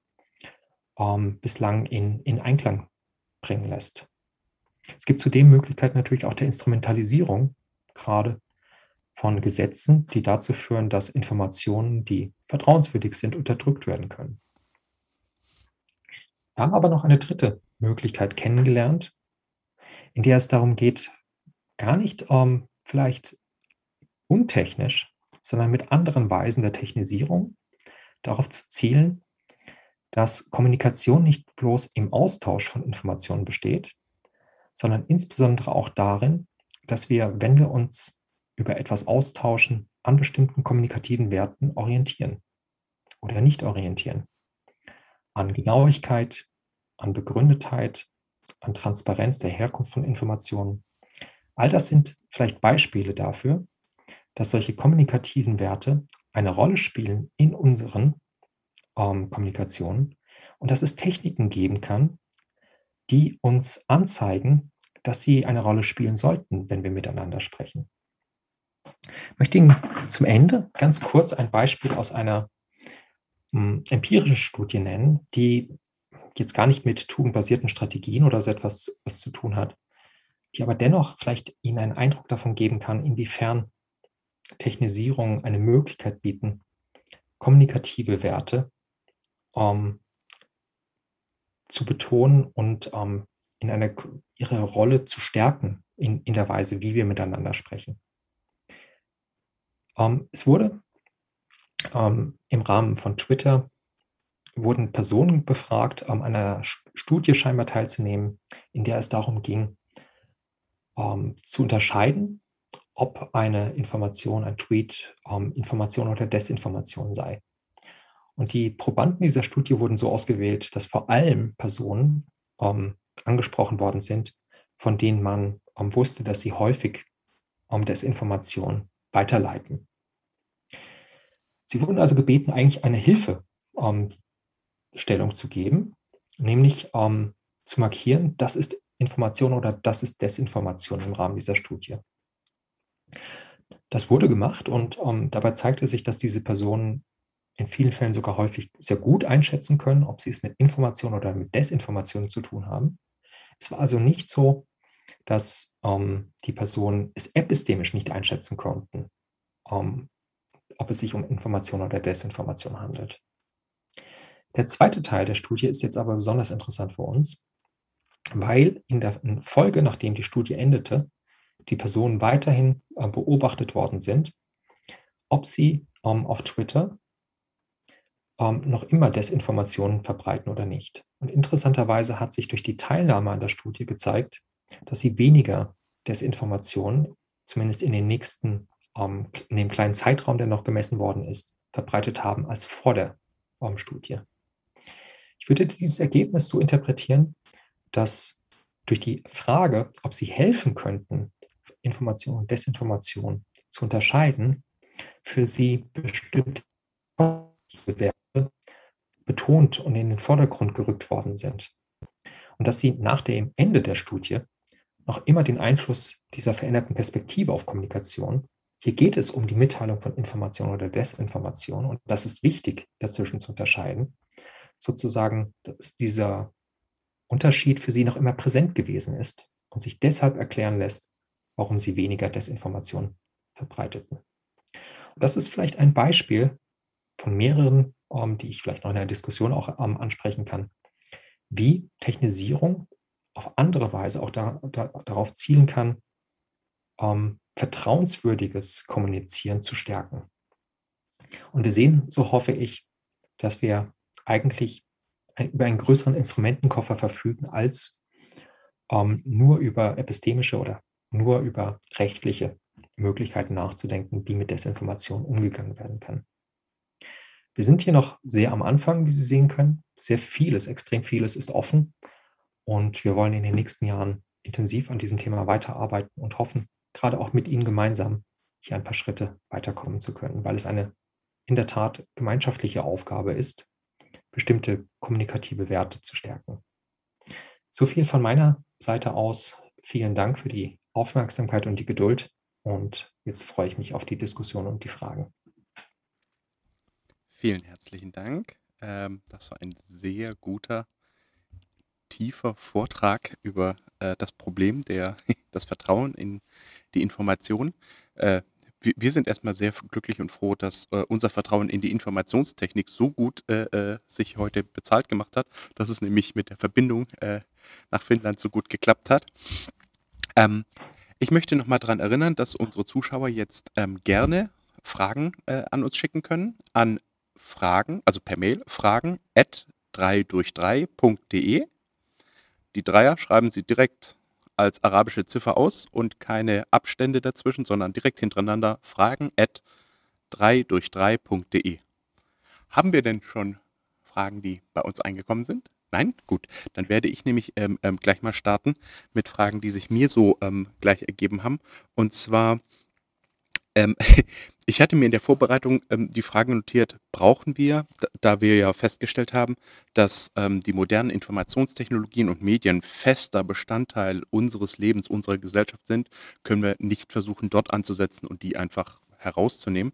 ähm, bislang in, in Einklang bringen lässt. Es gibt zudem Möglichkeiten natürlich auch der Instrumentalisierung, gerade von Gesetzen, die dazu führen, dass Informationen, die vertrauenswürdig sind, unterdrückt werden können. Wir haben aber noch eine dritte Möglichkeit kennengelernt, in der es darum geht, gar nicht ähm, vielleicht untechnisch, sondern mit anderen Weisen der Technisierung darauf zu zielen, dass Kommunikation nicht bloß im Austausch von Informationen besteht, sondern insbesondere auch darin, dass wir, wenn wir uns über etwas austauschen, an bestimmten kommunikativen Werten orientieren oder nicht orientieren. An Genauigkeit, an Begründetheit, an Transparenz der Herkunft von Informationen. All das sind vielleicht Beispiele dafür, dass solche kommunikativen Werte eine Rolle spielen in unseren ähm, Kommunikationen und dass es Techniken geben kann, die uns anzeigen, dass sie eine Rolle spielen sollten, wenn wir miteinander sprechen. Ich möchte Ihnen zum Ende ganz kurz ein Beispiel aus einer hm, empirischen Studie nennen, die jetzt gar nicht mit tugendbasierten Strategien oder so etwas was zu tun hat, die aber dennoch vielleicht Ihnen einen Eindruck davon geben kann, inwiefern Technisierung eine Möglichkeit bieten, kommunikative Werte ähm, zu betonen und ähm, in einer, ihre Rolle zu stärken in, in der Weise, wie wir miteinander sprechen. Ähm, es wurde ähm, im Rahmen von Twitter wurden Personen befragt, an einer Studie scheinbar teilzunehmen, in der es darum ging, ähm, zu unterscheiden, ob eine Information, ein Tweet ähm, Information oder Desinformation sei. Und die Probanden dieser Studie wurden so ausgewählt, dass vor allem Personen ähm, angesprochen worden sind, von denen man ähm, wusste, dass sie häufig ähm, Desinformation weiterleiten. Sie wurden also gebeten, eigentlich eine Hilfestellung ähm, zu geben, nämlich ähm, zu markieren, das ist Information oder das ist Desinformation im Rahmen dieser Studie. Das wurde gemacht und ähm, dabei zeigte sich, dass diese Personen in vielen Fällen sogar häufig sehr gut einschätzen können, ob sie es mit Information oder mit Desinformation zu tun haben. Es war also nicht so, dass ähm, die Personen es epistemisch nicht einschätzen konnten, ähm, ob es sich um Information oder Desinformation handelt. Der zweite Teil der Studie ist jetzt aber besonders interessant für uns, weil in der Folge, nachdem die Studie endete, die Personen weiterhin äh, beobachtet worden sind, ob sie ähm, auf Twitter ähm, noch immer Desinformationen verbreiten oder nicht. Und interessanterweise hat sich durch die Teilnahme an der Studie gezeigt, dass sie weniger Desinformationen, zumindest in den nächsten, ähm, in dem kleinen Zeitraum, der noch gemessen worden ist, verbreitet haben als vor der ähm, Studie. Ich würde dieses Ergebnis so interpretieren, dass durch die Frage, ob sie helfen könnten, Information und Desinformation zu unterscheiden, für sie bestimmte betont und in den Vordergrund gerückt worden sind. Und dass sie nach dem Ende der Studie noch immer den Einfluss dieser veränderten Perspektive auf Kommunikation, hier geht es um die Mitteilung von Information oder Desinformation und das ist wichtig dazwischen zu unterscheiden, sozusagen, dass dieser Unterschied für sie noch immer präsent gewesen ist und sich deshalb erklären lässt, warum sie weniger Desinformation verbreiteten. Und das ist vielleicht ein Beispiel von mehreren, die ich vielleicht noch in der Diskussion auch ähm, ansprechen kann, wie Technisierung auf andere Weise auch da, da, darauf zielen kann, ähm, vertrauenswürdiges Kommunizieren zu stärken. Und wir sehen, so hoffe ich, dass wir eigentlich ein, über einen größeren Instrumentenkoffer verfügen als ähm, nur über epistemische oder nur über rechtliche Möglichkeiten nachzudenken, wie mit Desinformation umgegangen werden kann. Wir sind hier noch sehr am Anfang, wie Sie sehen können. Sehr vieles, extrem vieles ist offen. Und wir wollen in den nächsten Jahren intensiv an diesem Thema weiterarbeiten und hoffen, gerade auch mit Ihnen gemeinsam hier ein paar Schritte weiterkommen zu können, weil es eine in der Tat gemeinschaftliche Aufgabe ist, bestimmte kommunikative Werte zu stärken. So viel von meiner Seite aus. Vielen Dank für die Aufmerksamkeit und die Geduld. Und jetzt freue ich mich auf die Diskussion und die Fragen. Vielen herzlichen Dank. Ähm, das war ein sehr guter, tiefer Vortrag über äh, das Problem der das Vertrauen in die Information. Äh, wir, sind erstmal sehr glücklich und froh, dass äh, unser Vertrauen in die Informationstechnik so gut sich heute bezahlt gemacht hat, dass es nämlich mit der Verbindung nach Finnland so gut geklappt hat. Ähm, ich möchte noch mal daran erinnern, dass unsere Zuschauer jetzt ähm, gerne Fragen äh, an uns schicken können an Fragen, also per Mail, fragen at 3 durch 3.de. Die Dreier schreiben Sie direkt als arabische Ziffer aus und keine Abstände dazwischen, sondern direkt hintereinander fragen at 3 durch 3.de. Haben wir denn schon Fragen, die bei uns eingekommen sind? Nein? Gut. Dann werde ich nämlich ähm, ähm, gleich mal starten mit Fragen, die sich mir so ähm, gleich ergeben haben. Und zwar ähm, ich hatte mir in der Vorbereitung ähm, die Frage notiert, brauchen wir, da, wir ja festgestellt haben, dass ähm, die modernen Informationstechnologien und Medien fester Bestandteil unseres Lebens, unserer Gesellschaft sind, können wir nicht versuchen, dort anzusetzen und die einfach herauszunehmen.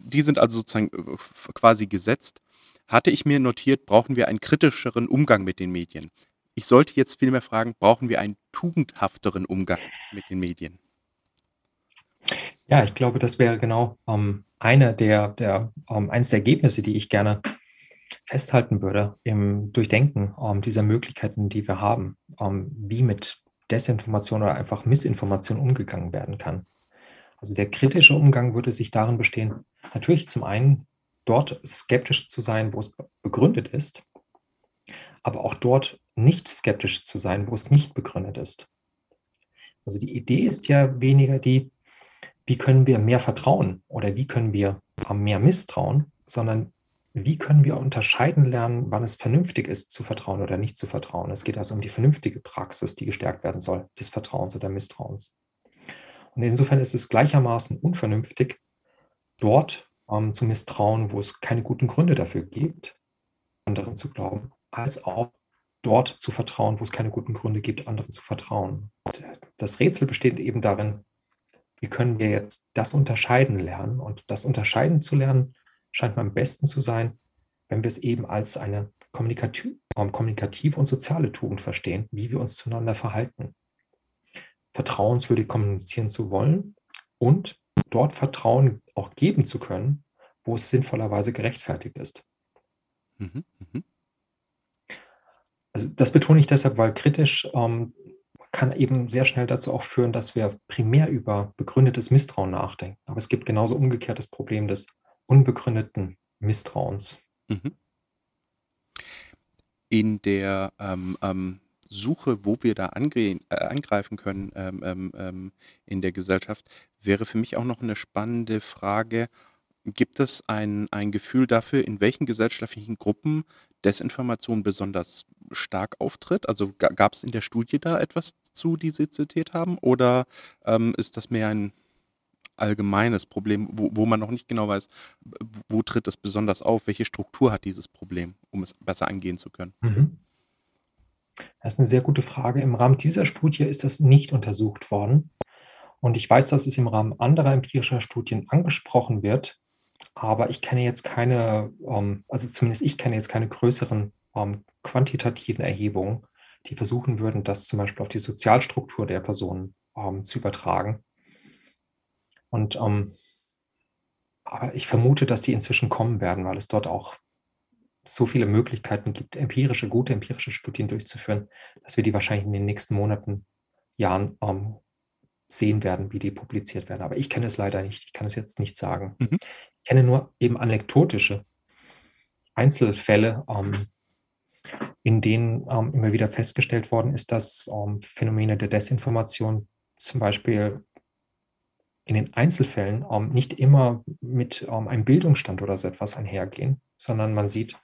Die sind also sozusagen äh, quasi gesetzt. Hatte ich mir notiert, brauchen wir einen kritischeren Umgang mit den Medien. Ich sollte jetzt vielmehr fragen, brauchen wir einen tugendhafteren Umgang mit den Medien? Ja, ich glaube, das wäre genau ähm, eine der, der ähm, eines der Ergebnisse, die ich gerne festhalten würde im Durchdenken ähm, dieser Möglichkeiten, die wir haben, ähm, wie mit Desinformation oder einfach Missinformation umgegangen werden kann. Also der kritische Umgang würde sich darin bestehen, natürlich zum einen dort skeptisch zu sein, wo es begründet ist, aber auch dort nicht skeptisch zu sein, wo es nicht begründet ist. Also die Idee ist ja weniger die, wie können wir mehr vertrauen oder wie können wir mehr misstrauen, sondern wie können wir unterscheiden lernen, wann es vernünftig ist, zu vertrauen oder nicht zu vertrauen. Es geht also um die vernünftige Praxis, die gestärkt werden soll, des Vertrauens oder Misstrauens. Und insofern ist es gleichermaßen unvernünftig, dort ähm, zu misstrauen, wo es keine guten Gründe dafür gibt, anderen zu glauben, als auch dort zu vertrauen, wo es keine guten Gründe gibt, anderen zu vertrauen. Und das Rätsel besteht eben darin, wie können wir jetzt das unterscheiden lernen? Und das unterscheiden zu lernen scheint mir am besten zu sein, wenn wir es eben als eine kommunikativ, kommunikative und soziale Tugend verstehen, wie wir uns zueinander verhalten. Vertrauenswürdig kommunizieren zu wollen und dort Vertrauen auch geben zu können, wo es sinnvollerweise gerechtfertigt ist. Mhm, mh. Also das betone ich deshalb, weil kritisch ähm, kann eben sehr schnell dazu auch führen, dass wir primär über begründetes Misstrauen nachdenken. Aber es gibt genauso umgekehrt das Problem des unbegründeten Misstrauens. Mhm. In der ähm, ähm, Suche, wo wir da äh, angreifen können ähm, ähm, ähm, in der Gesellschaft, wäre für mich auch noch eine spannende Frage, gibt es ein, ein Gefühl dafür, in welchen gesellschaftlichen Gruppen Desinformation besonders stark auftritt? Also gab es in der Studie da etwas zu, die Sie zitiert haben? Oder ähm, ist das mehr ein allgemeines Problem, wo, wo man noch nicht genau weiß, wo tritt es besonders auf? Welche Struktur hat dieses Problem, um es besser angehen zu können? Mhm. Das ist eine sehr gute Frage. Im Rahmen dieser Studie ist das nicht untersucht worden. Und ich weiß, dass es im Rahmen anderer empirischer Studien angesprochen wird. Aber ich kenne jetzt keine, ähm, also zumindest ich kenne jetzt keine größeren ähm, quantitativen Erhebungen, die versuchen würden, das zum Beispiel auf die Sozialstruktur der Personen ähm, zu übertragen. Und ähm, aber ich vermute, dass die inzwischen kommen werden, weil es dort auch so viele Möglichkeiten gibt, empirische, gute empirische Studien durchzuführen, dass wir die wahrscheinlich in den nächsten Monaten, Jahren ähm, sehen werden, wie die publiziert werden. Aber ich kenne es leider nicht. Ich kann es jetzt nicht sagen. Mhm. Kenne nur eben anekdotische Einzelfälle, ähm, in denen ähm, immer wieder festgestellt worden ist, dass ähm, Phänomene der Desinformation zum Beispiel in den Einzelfällen ähm, nicht immer mit ähm, einem Bildungsstand oder so etwas einhergehen, sondern man sieht,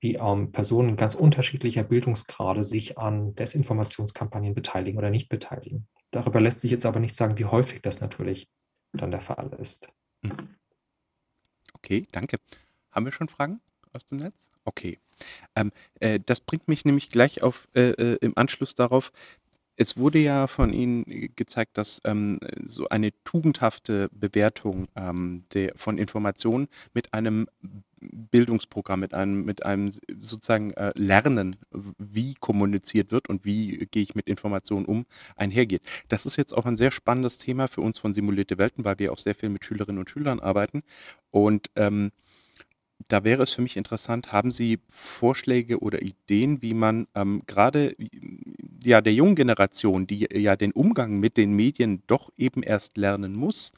wie ähm, Personen ganz unterschiedlicher Bildungsgrade sich an Desinformationskampagnen beteiligen oder nicht beteiligen. Darüber lässt sich jetzt aber nicht sagen, wie häufig das natürlich dann der Fall ist. Mhm. Okay, danke. Haben wir schon Fragen aus dem Netz? Okay. Ähm, äh, das bringt mich nämlich gleich auf äh, äh, im Anschluss darauf. Es wurde ja von Ihnen gezeigt, dass ähm, so eine tugendhafte Bewertung ähm, der, von Informationen mit einem Bildungsprogramm, mit einem, mit einem sozusagen äh, Lernen, wie kommuniziert wird und wie gehe ich mit Informationen um, einhergeht. Das ist jetzt auch ein sehr spannendes Thema für uns von Simulierte Welten, weil wir auch sehr viel mit Schülerinnen und Schülern arbeiten. Und ähm, da wäre es für mich interessant, haben Sie Vorschläge oder Ideen, wie man ähm, gerade ja, der jungen Generation, die ja den Umgang mit den Medien doch eben erst lernen muss,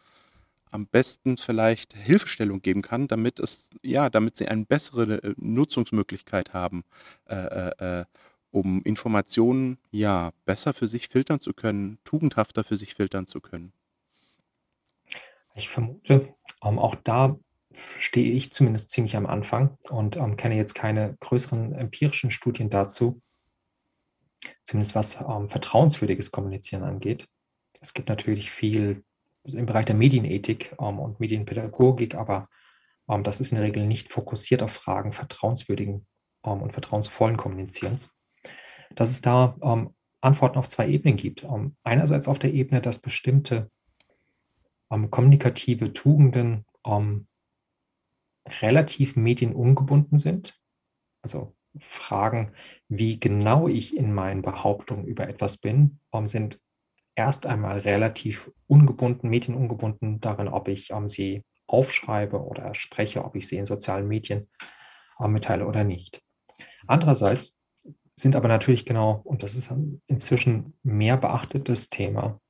am besten vielleicht Hilfestellung geben kann, damit es, ja, damit sie eine bessere äh, Nutzungsmöglichkeit haben, äh, äh, äh, um Informationen ja besser für sich filtern zu können, tugendhafter für sich filtern zu können. Ich vermute, ähm, auch da stehe ich zumindest ziemlich am Anfang und ähm, kenne jetzt keine größeren empirischen Studien dazu, zumindest was ähm, vertrauenswürdiges Kommunizieren angeht. Es gibt natürlich viel im Bereich der Medienethik ähm, und Medienpädagogik, aber ähm, das ist in der Regel nicht fokussiert auf Fragen vertrauenswürdigen ähm, und vertrauensvollen Kommunizierens. Dass es da Antworten auf zwei Ebenen gibt. einerseits auf der Ebene, dass bestimmte kommunikative Tugenden relativ medienungebunden sind. Also Fragen, wie genau ich in meinen Behauptungen über etwas bin, sind erst einmal relativ ungebunden, medienungebunden darin, ob ich ähm, sie aufschreibe oder spreche, ob ich sie in sozialen Medien äh, mitteile oder nicht. Andererseits sind aber natürlich genau, und das ist inzwischen mehr beachtetes Thema,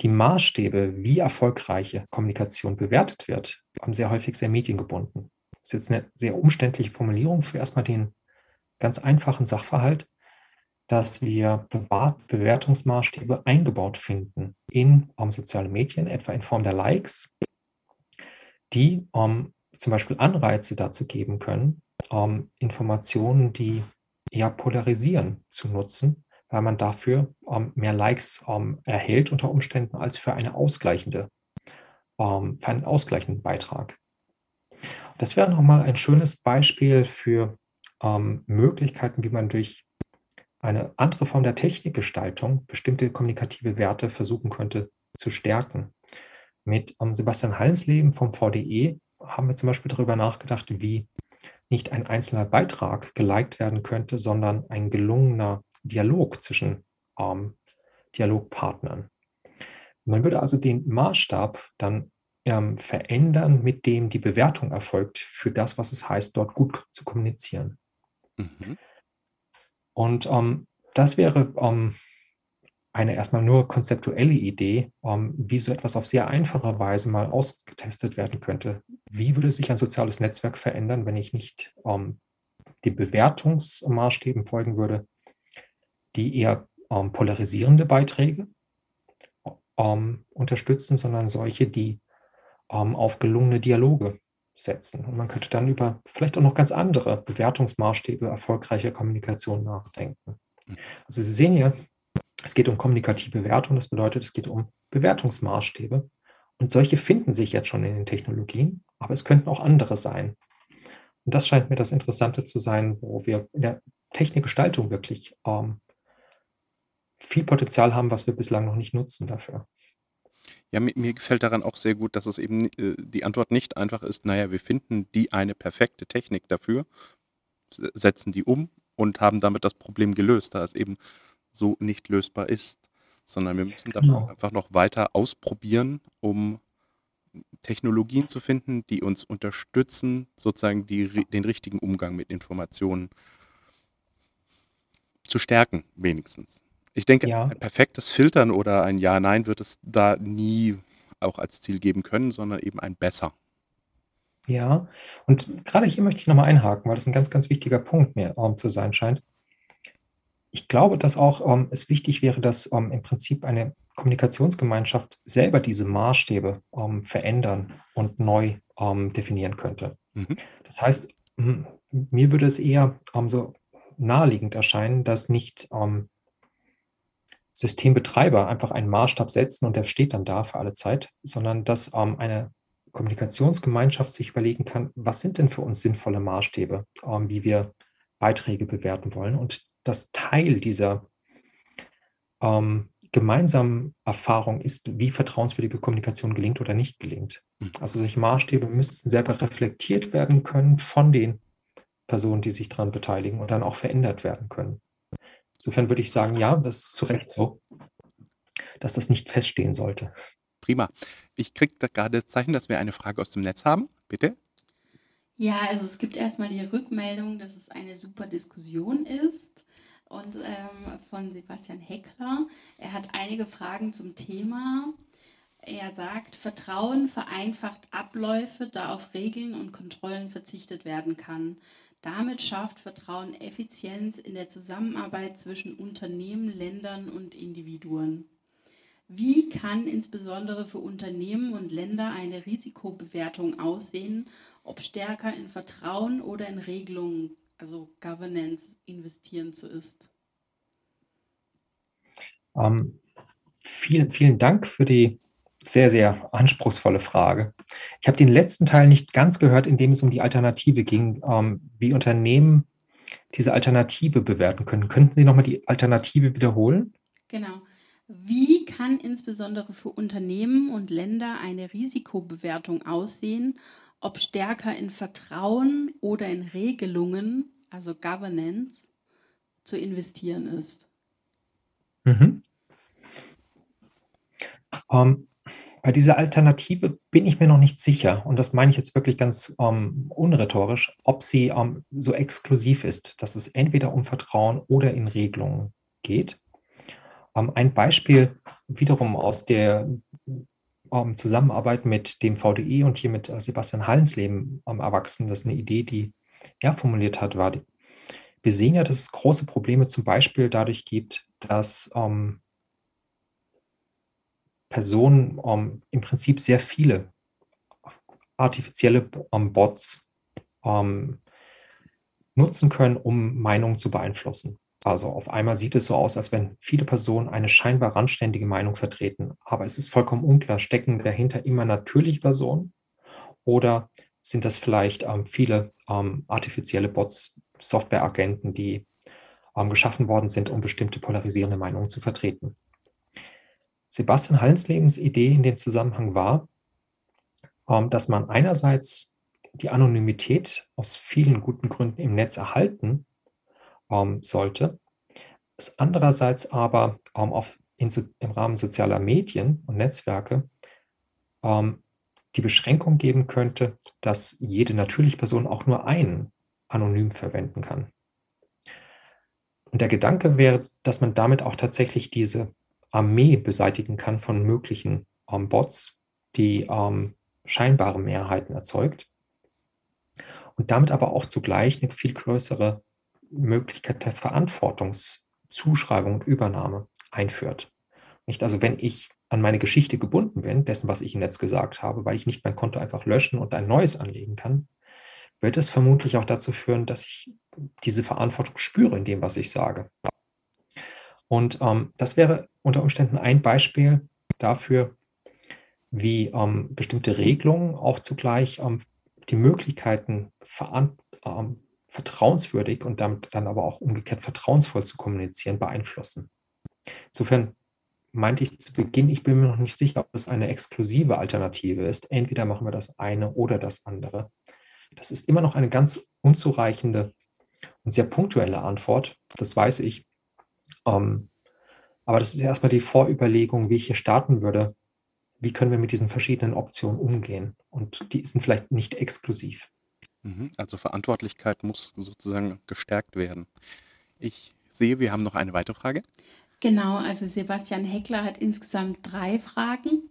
die Maßstäbe, wie erfolgreiche Kommunikation bewertet wird, haben sehr häufig sehr mediengebunden. Das ist jetzt eine sehr umständliche Formulierung für erstmal den ganz einfachen Sachverhalt, dass wir Bewertungsmaßstäbe eingebaut finden in um, soziale Medien, etwa in Form der Likes, die um, zum Beispiel Anreize dazu geben können, um, Informationen, die eher polarisieren, zu nutzen, weil man dafür mehr Likes erhält unter Umständen als für eine ausgleichende, für einen ausgleichenden Beitrag. Das wäre nochmal ein schönes Beispiel für Möglichkeiten, wie man durch eine andere Form der Technikgestaltung bestimmte kommunikative Werte versuchen könnte zu stärken. Mit um, Sebastian Hallensleben vom VDE haben wir zum Beispiel darüber nachgedacht, wie nicht ein einzelner Beitrag geliked werden könnte, sondern ein gelungener Dialog zwischen ähm, Dialogpartnern. Man würde also den Maßstab dann ähm, verändern, mit dem die Bewertung erfolgt für das, was es heißt, dort gut zu kommunizieren. Mhm. Und ähm, das wäre ähm, eine erstmal nur konzeptuelle Idee, ähm, wie so etwas auf sehr einfache Weise mal ausgetestet werden könnte. Wie würde sich ein soziales Netzwerk verändern, wenn ich nicht ähm, den Bewertungsmaßstäben folgen würde, die eher ähm, polarisierende Beiträge ähm, unterstützen, sondern solche, die auf gelungene Dialoge setzen. Und man könnte dann über vielleicht auch noch ganz andere Bewertungsmaßstäbe erfolgreicher Kommunikation nachdenken. Also Sie sehen hier, es geht um kommunikative Bewertung, das bedeutet, es geht um Bewertungsmaßstäbe. Und solche finden sich jetzt schon in den Technologien, aber es könnten auch andere sein. Und das scheint mir das Interessante zu sein, wo wir in der Technikgestaltung wirklich ähm, viel Potenzial haben, was wir bislang noch nicht nutzen dafür. Ja, mir, mir gefällt daran auch sehr gut, dass es eben äh, die Antwort nicht einfach ist, naja, wir finden die eine perfekte Technik dafür, setzen die um und haben damit das Problem gelöst, da es eben so nicht lösbar ist. sondern wir müssen da genau. einfach noch weiter ausprobieren, um Technologien zu finden, die uns unterstützen, sozusagen die, den richtigen Umgang mit Informationen zu stärken, wenigstens. Ich denke, ja. ein perfektes Filtern oder ein Ja-Nein wird es da nie auch als Ziel geben können, sondern eben ein besser. Ja, und gerade hier möchte ich nochmal einhaken, weil das ein ganz, ganz wichtiger Punkt mir ähm, zu sein scheint. Ich glaube, dass auch ähm, es wichtig wäre, dass ähm, im Prinzip eine Kommunikationsgemeinschaft selber diese Maßstäbe ähm, verändern und neu ähm, definieren könnte. Mhm. Das heißt, mir würde es eher ähm, so naheliegend erscheinen, dass nicht ähm, Systembetreiber einfach einen Maßstab setzen und der steht dann da für alle Zeit, sondern dass ähm, eine Kommunikationsgemeinschaft sich überlegen kann, was sind denn für uns sinnvolle Maßstäbe, ähm, wie wir Beiträge bewerten wollen und dass Teil dieser ähm, gemeinsamen Erfahrung ist, wie vertrauenswürdige Kommunikation gelingt oder nicht gelingt. Mhm. Also solche Maßstäbe müssten selber reflektiert werden können von den Personen, die sich daran beteiligen und dann auch verändert werden können. Insofern würde ich sagen, ja, das ist zu Recht so, dass das nicht feststehen sollte. Prima. Ich kriege da gerade das Zeichen, dass wir eine Frage aus dem Netz haben. Bitte. Ja, also es gibt erstmal die Rückmeldung, dass es eine super Diskussion ist. Und ähm, von Sebastian Heckler. Er hat einige Fragen zum Thema. Er sagt, Vertrauen vereinfacht Abläufe, da auf Regeln und Kontrollen verzichtet werden kann. Damit schafft Vertrauen Effizienz in der Zusammenarbeit zwischen Unternehmen, Ländern und Individuen. Wie kann insbesondere für Unternehmen und Länder eine Risikobewertung aussehen, ob stärker in Vertrauen oder in Regelungen, also Governance, investieren zu ist? Ähm, vielen, vielen Dank für die sehr, sehr anspruchsvolle Frage. Ich habe den letzten Teil nicht ganz gehört, in dem es um die Alternative ging, ähm, wie Unternehmen diese Alternative bewerten können. Könnten Sie nochmal die Alternative wiederholen? Genau. Wie kann insbesondere für Unternehmen und Länder eine Risikobewertung aussehen, ob stärker in Vertrauen oder in Regelungen, also Governance, zu investieren ist? Mhm. Um, bei dieser Alternative bin ich mir noch nicht sicher, und das meine ich jetzt wirklich ganz ähm, unrhetorisch, ob sie ähm, so exklusiv ist, dass es entweder um Vertrauen oder in Regelungen geht. Ähm, ein Beispiel wiederum aus der ähm, Zusammenarbeit mit dem VDE und hier mit äh, Sebastian Hallensleben am Erwachsenen, das ist eine Idee, die er formuliert hat, war, wir sehen ja, dass es große Probleme zum Beispiel dadurch gibt, dass ähm, Personen ähm, im Prinzip sehr viele artifizielle ähm, Bots ähm, nutzen können, um Meinungen zu beeinflussen. Also auf einmal sieht es so aus, als wenn viele Personen eine scheinbar randständige Meinung vertreten. Aber es ist vollkommen unklar, stecken dahinter immer natürliche Personen oder sind das vielleicht ähm, viele ähm, artifizielle Bots, Softwareagenten, die ähm, geschaffen worden sind, um bestimmte polarisierende Meinungen zu vertreten. Sebastian Hallenslebens Idee in dem Zusammenhang war, ähm, dass man einerseits die Anonymität aus vielen guten Gründen im Netz erhalten ähm, sollte, es andererseits aber ähm, im Rahmen sozialer Medien und Netzwerke die Beschränkung geben könnte, dass jede natürliche Person auch nur einen anonym verwenden kann. Und der Gedanke wäre, dass man damit auch tatsächlich diese Armee beseitigen kann von möglichen ähm, Bots, die ähm, scheinbare Mehrheiten erzeugt und damit aber auch zugleich eine viel größere Möglichkeit der Verantwortungszuschreibung und Übernahme einführt. Nicht also, wenn ich an meine Geschichte gebunden bin, dessen, was ich im Netz gesagt habe, weil ich nicht mein Konto einfach löschen und ein neues anlegen kann, wird es vermutlich auch dazu führen, dass ich diese Verantwortung spüre in dem, was ich sage. Und ähm, das wäre unter Umständen ein Beispiel dafür, wie ähm, bestimmte Regelungen auch zugleich ähm, die Möglichkeiten ähm, vertrauenswürdig und damit dann aber auch umgekehrt vertrauensvoll zu kommunizieren beeinflussen. Insofern meinte ich zu Beginn, ich bin mir noch nicht sicher, ob das eine exklusive Alternative ist. Entweder machen wir das eine oder das andere. Das ist immer noch eine ganz unzureichende und sehr punktuelle Antwort. Das weiß ich. Ähm, Aber das ist erstmal die Vorüberlegung, wie ich hier starten würde. Wie können wir mit diesen verschiedenen Optionen umgehen? Und die sind vielleicht nicht exklusiv. Mhm, also Verantwortlichkeit muss sozusagen gestärkt werden. Ich sehe, wir haben noch eine weitere Frage. Genau, also Sebastian Heckler hat insgesamt drei Fragen.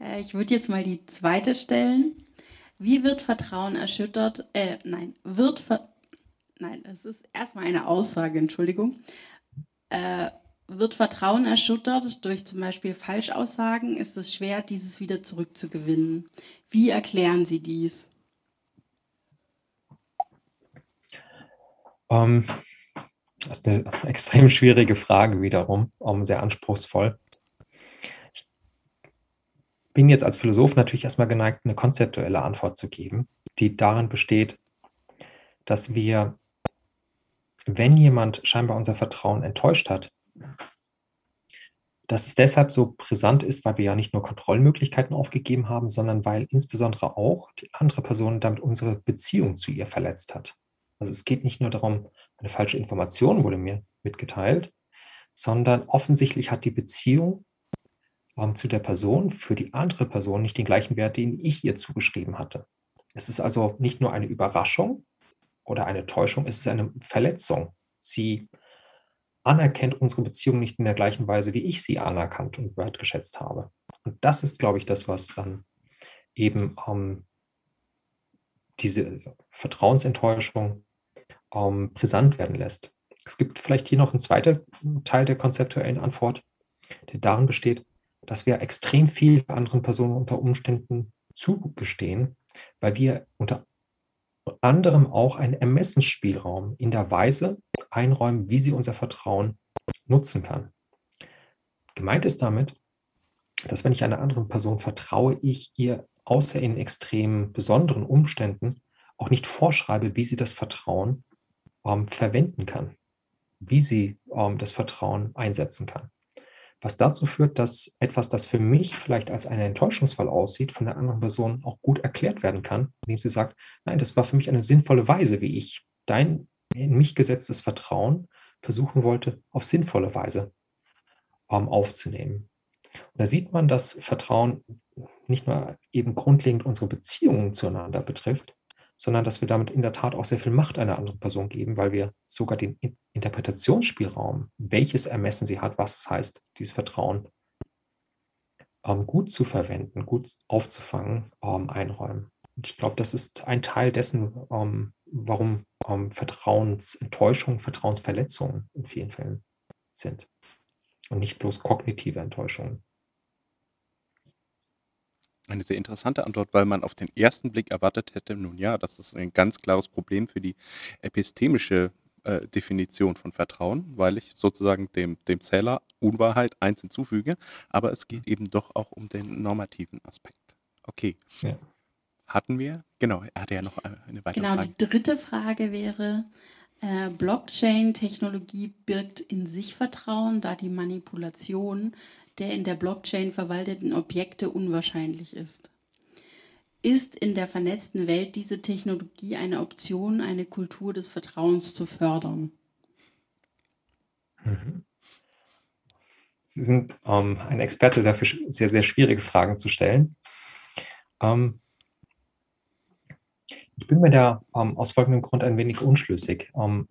Äh, ich würde jetzt mal die zweite stellen. Wie wird Vertrauen erschüttert? Äh, nein, wird Ver Nein, es ist erstmal eine Aussage, Entschuldigung. Äh, wird Vertrauen erschüttert durch zum Beispiel Falschaussagen, ist es schwer, dieses wieder zurückzugewinnen. Wie erklären Sie dies? Um, ähm, das ist eine extrem schwierige Frage wiederum, um, sehr anspruchsvoll. Ich bin jetzt als Philosoph natürlich erstmal geneigt, eine konzeptuelle Antwort zu geben, die darin besteht, dass wir, wenn jemand scheinbar unser Vertrauen enttäuscht hat, dass es deshalb so brisant ist, weil wir ja nicht nur Kontrollmöglichkeiten aufgegeben haben, sondern weil insbesondere auch die andere Person damit unsere Beziehung zu ihr verletzt hat. Also es geht nicht nur darum, eine falsche Information wurde mir mitgeteilt, sondern offensichtlich hat die Beziehung ähm, zu der Person für die andere Person nicht den gleichen Wert, den ich ihr zugeschrieben hatte. Es ist also nicht nur eine Überraschung oder eine Täuschung, es ist eine Verletzung. Sie anerkennt unsere Beziehung nicht in der gleichen Weise, wie ich sie anerkannt und wertgeschätzt habe. Und das ist, glaube ich, das, was dann eben ähm, diese Vertrauensenttäuschung ähm, brisant werden lässt. Es gibt vielleicht hier noch einen zweiten Teil der konzeptuellen Antwort, der darin besteht, dass wir extrem viel anderen Personen unter Umständen zugestehen, weil wir unter anderem auch einen Ermessensspielraum in der Weise einräumen, wie sie unser Vertrauen nutzen kann. Gemeint ist damit, dass wenn ich einer anderen Person vertraue, ich ihr außer in extrem besonderen Umständen auch nicht vorschreibe, wie sie das Vertrauen ähm, verwenden kann, wie sie ähm, das Vertrauen einsetzen kann. Was dazu führt, dass etwas, das für mich vielleicht als ein Enttäuschungsfall aussieht, von der anderen Person auch gut erklärt werden kann, indem sie sagt, nein, das war für mich eine sinnvolle Weise, wie ich dein in mich gesetztes Vertrauen versuchen wollte, auf sinnvolle Weise ähm, aufzunehmen. Und da sieht man, dass Vertrauen nicht nur eben grundlegend unsere Beziehungen zueinander betrifft, sondern dass wir damit in der Tat auch sehr viel Macht einer anderen Person geben, weil wir sogar den Interpretationsspielraum, welches Ermessen sie hat, was es heißt, dieses Vertrauen ähm, gut zu verwenden, gut aufzufangen, ähm, einräumen. Und ich glaube, das ist ein Teil dessen, ähm, warum ähm, Vertrauensenttäuschungen, Vertrauensverletzungen in vielen Fällen sind und nicht bloß kognitive Enttäuschungen. Eine sehr interessante Antwort, weil man auf den ersten Blick erwartet hätte, nun ja, das ist ein ganz klares Problem für die epistemische äh, Definition von Vertrauen, weil ich sozusagen dem, dem Zähler Unwahrheit eins hinzufüge, aber es geht eben doch auch um den normativen Aspekt. Okay. Ja. Hatten wir? Genau, er hatte ja noch eine weitere genau, Frage. Genau, die dritte Frage wäre, äh, Blockchain-Technologie birgt in sich Vertrauen, da die Manipulation der in der Blockchain verwalteten Objekte unwahrscheinlich ist. Ist in der vernetzten Welt diese Technologie eine Option, eine Kultur des Vertrauens zu fördern? Mhm. Sie sind ähm, ein Experte dafür, sehr, sehr schwierige Fragen zu stellen. Ähm, ich bin mir da ähm, aus folgendem Grund ein wenig unschlüssig. Ähm,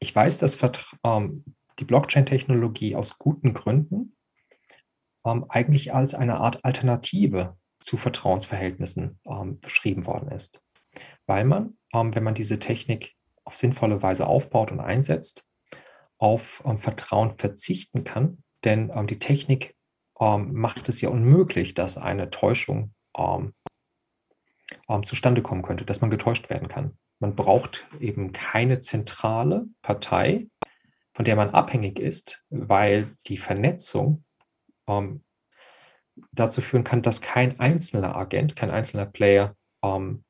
ich weiß, dass ähm, die Blockchain-Technologie aus guten Gründen ähm, eigentlich als eine Art Alternative zu Vertrauensverhältnissen ähm, beschrieben worden ist. Weil man, ähm, wenn man diese Technik auf sinnvolle Weise aufbaut und einsetzt, auf ähm, Vertrauen verzichten kann. Denn ähm, die Technik ähm, macht es ja unmöglich, dass eine Täuschung zustande kommen könnte, dass man getäuscht werden kann. Man braucht eben keine zentrale Partei, von der man abhängig ist, weil die Vernetzung ähm, dazu führen kann, dass kein einzelner Agent, kein einzelner Player ähm,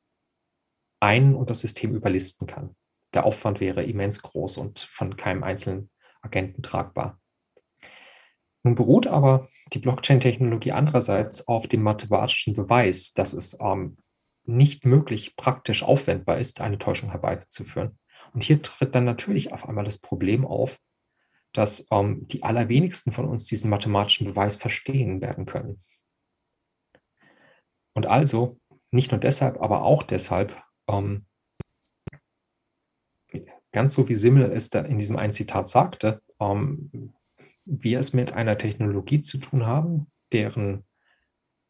einen und das System überlisten kann. Der Aufwand wäre immens groß und von keinem einzelnen Agenten tragbar. Nun beruht aber die Blockchain-Technologie andererseits auf dem mathematischen Beweis, dass es ähm, nicht möglich praktisch aufwendbar ist, eine Täuschung herbeizuführen. Und hier tritt dann natürlich auf einmal das Problem auf, dass ähm, die allerwenigsten von uns diesen mathematischen Beweis verstehen werden können. Und also, nicht nur deshalb, aber auch deshalb, ähm, ganz so wie Simmel es da in diesem einen Zitat sagte, ähm, wir es mit einer Technologie zu tun haben, deren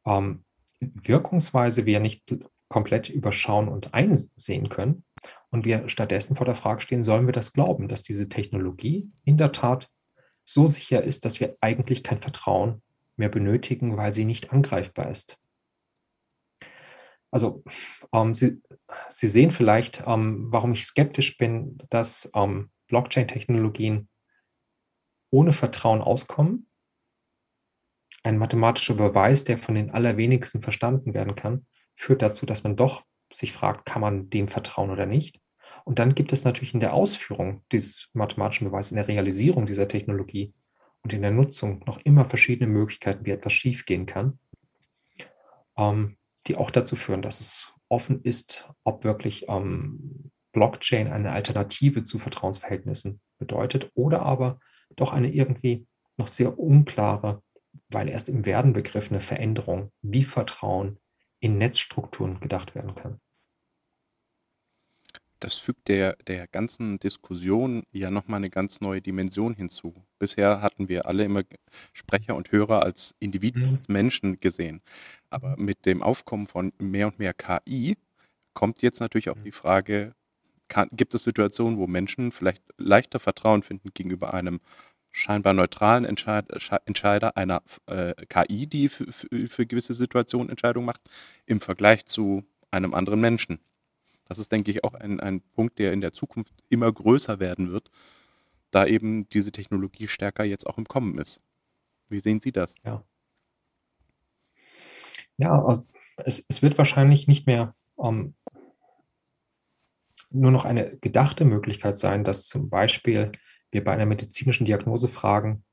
ähm, Wirkungsweise wir nicht komplett überschauen und einsehen können. Und wir stattdessen vor der Frage stehen, sollen wir das glauben, dass diese Technologie in der Tat so sicher ist, dass wir eigentlich kein Vertrauen mehr benötigen, weil sie nicht angreifbar ist. Also ähm, Sie, Sie sehen vielleicht, ähm, warum ich skeptisch bin, dass ähm, Blockchain-Technologien ohne Vertrauen auskommen. Ein mathematischer Beweis, der von den allerwenigsten verstanden werden kann, führt dazu, dass man doch sich fragt, kann man dem vertrauen oder nicht. Und dann gibt es natürlich in der Ausführung dieses mathematischen Beweises, in der Realisierung dieser Technologie und in der Nutzung noch immer verschiedene Möglichkeiten, wie etwas schiefgehen kann, ähm, die auch dazu führen, dass es offen ist, ob wirklich ähm, Blockchain eine Alternative zu Vertrauensverhältnissen bedeutet oder aber doch eine irgendwie noch sehr unklare, weil erst im Werden begriffene Veränderung, wie Vertrauen in Netzstrukturen gedacht werden kann. Das fügt der, der ganzen Diskussion ja nochmal eine ganz neue Dimension hinzu. Bisher hatten wir alle immer Sprecher und Hörer als Individuen, mhm. als Menschen gesehen. Aber mit dem Aufkommen von mehr und mehr KI kommt jetzt natürlich auch mhm. die Frage, kann, gibt es Situationen, wo Menschen vielleicht leichter Vertrauen finden gegenüber einem scheinbar neutralen Entscheid Entscheider einer äh, KI, die für, gewisse Situationen Entscheidungen macht, im Vergleich zu einem anderen Menschen. Das ist, denke ich, auch ein, ein Punkt, der in der Zukunft immer größer werden wird, da eben diese Technologie stärker jetzt auch im Kommen ist. Wie sehen Sie das? Ja, ja es, es wird wahrscheinlich nicht mehr ähm, nur noch eine gedachte Möglichkeit sein, dass zum Beispiel wir bei einer medizinischen Diagnose fragen,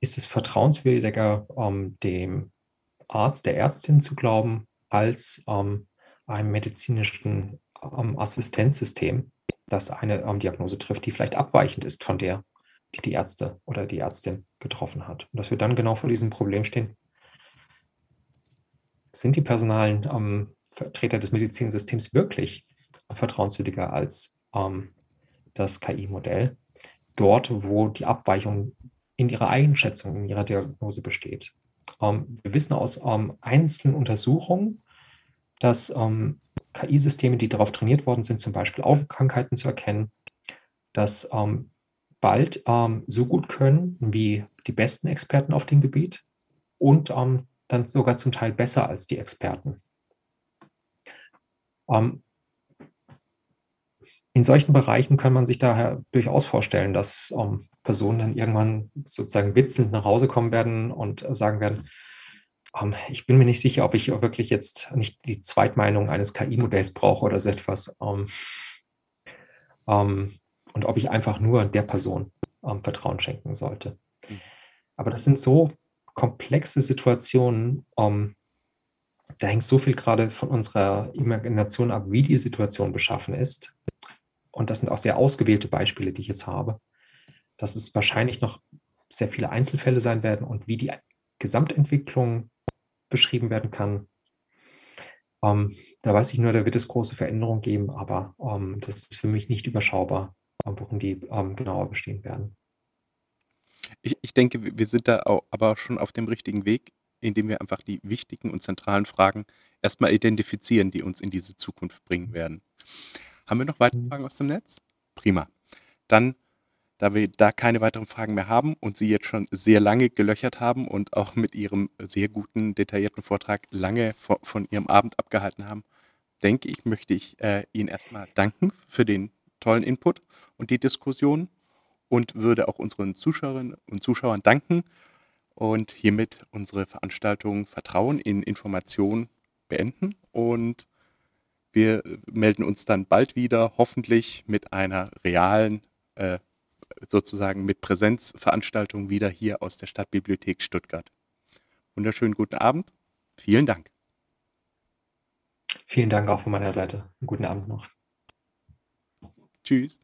ist es vertrauenswürdiger, ähm, dem Arzt, der Ärztin zu glauben, als ähm, einem medizinischen ähm, Assistenzsystem, das eine ähm, Diagnose trifft, die vielleicht abweichend ist von der, die die Ärzte oder die Ärztin getroffen hat. Und dass wir dann genau vor diesem Problem stehen. Sind die personalen ähm, Vertreter des Medizinsystems wirklich vertrauenswürdiger als ähm, das KI-Modell? Dort, wo die Abweichung in ihrer Einschätzung, in ihrer Diagnose besteht. Ähm, wir wissen aus ähm, einzelnen Untersuchungen, dass ähm, KI-Systeme, die darauf trainiert worden sind, zum Beispiel Augenkrankheiten zu erkennen, dass ähm, bald ähm, so gut können wie die besten Experten auf dem Gebiet und ähm, dann sogar zum Teil besser als die Experten. Ähm, in solchen Bereichen kann man sich daher durchaus vorstellen, dass ähm, Personen dann irgendwann sozusagen witzelnd nach Hause kommen werden und äh, sagen werden, ähm, ich bin mir nicht sicher, ob ich wirklich jetzt nicht die Zweitmeinung eines KI-Modells brauche oder so etwas. Ähm, ähm, und ob ich einfach nur der Person ähm, Vertrauen schenken sollte. Mhm. Aber das sind so komplexe Situationen, ähm, da hängt so viel gerade von unserer Imagination ab, wie die Situation beschaffen ist, und das sind auch sehr ausgewählte Beispiele, die ich jetzt habe, dass es wahrscheinlich noch sehr viele Einzelfälle sein werden und wie die Gesamtentwicklung beschrieben werden kann. Ähm, da weiß ich nur, da wird es große Veränderungen geben, aber ähm, das ist für mich nicht überschaubar, worin die ähm, genauer bestehen werden. Ich, ich denke, wir sind da auch, aber schon auf dem richtigen Weg, indem wir einfach die wichtigen und zentralen Fragen erstmal identifizieren, die uns in diese Zukunft bringen werden. Haben wir noch weitere. Fragen aus dem Netz? Prima. Dann, da wir da keine weiteren Fragen mehr haben und Sie jetzt schon sehr lange gelöchert haben und auch mit Ihrem sehr guten, detaillierten Vortrag lange von Ihrem Abend abgehalten haben, denke ich, möchte ich äh, Ihnen erstmal danken für den tollen Input und die Diskussion und würde auch unseren Zuschauerinnen und Zuschauern danken und hiermit unsere Veranstaltung Vertrauen in Information beenden und wir melden uns dann bald wieder, hoffentlich mit einer realen, äh, sozusagen mit Präsenzveranstaltung wieder hier aus der Stadtbibliothek Stuttgart. Wunderschönen guten Abend. Vielen Dank. Vielen Dank auch von meiner Seite. Einen guten Abend noch. Tschüss.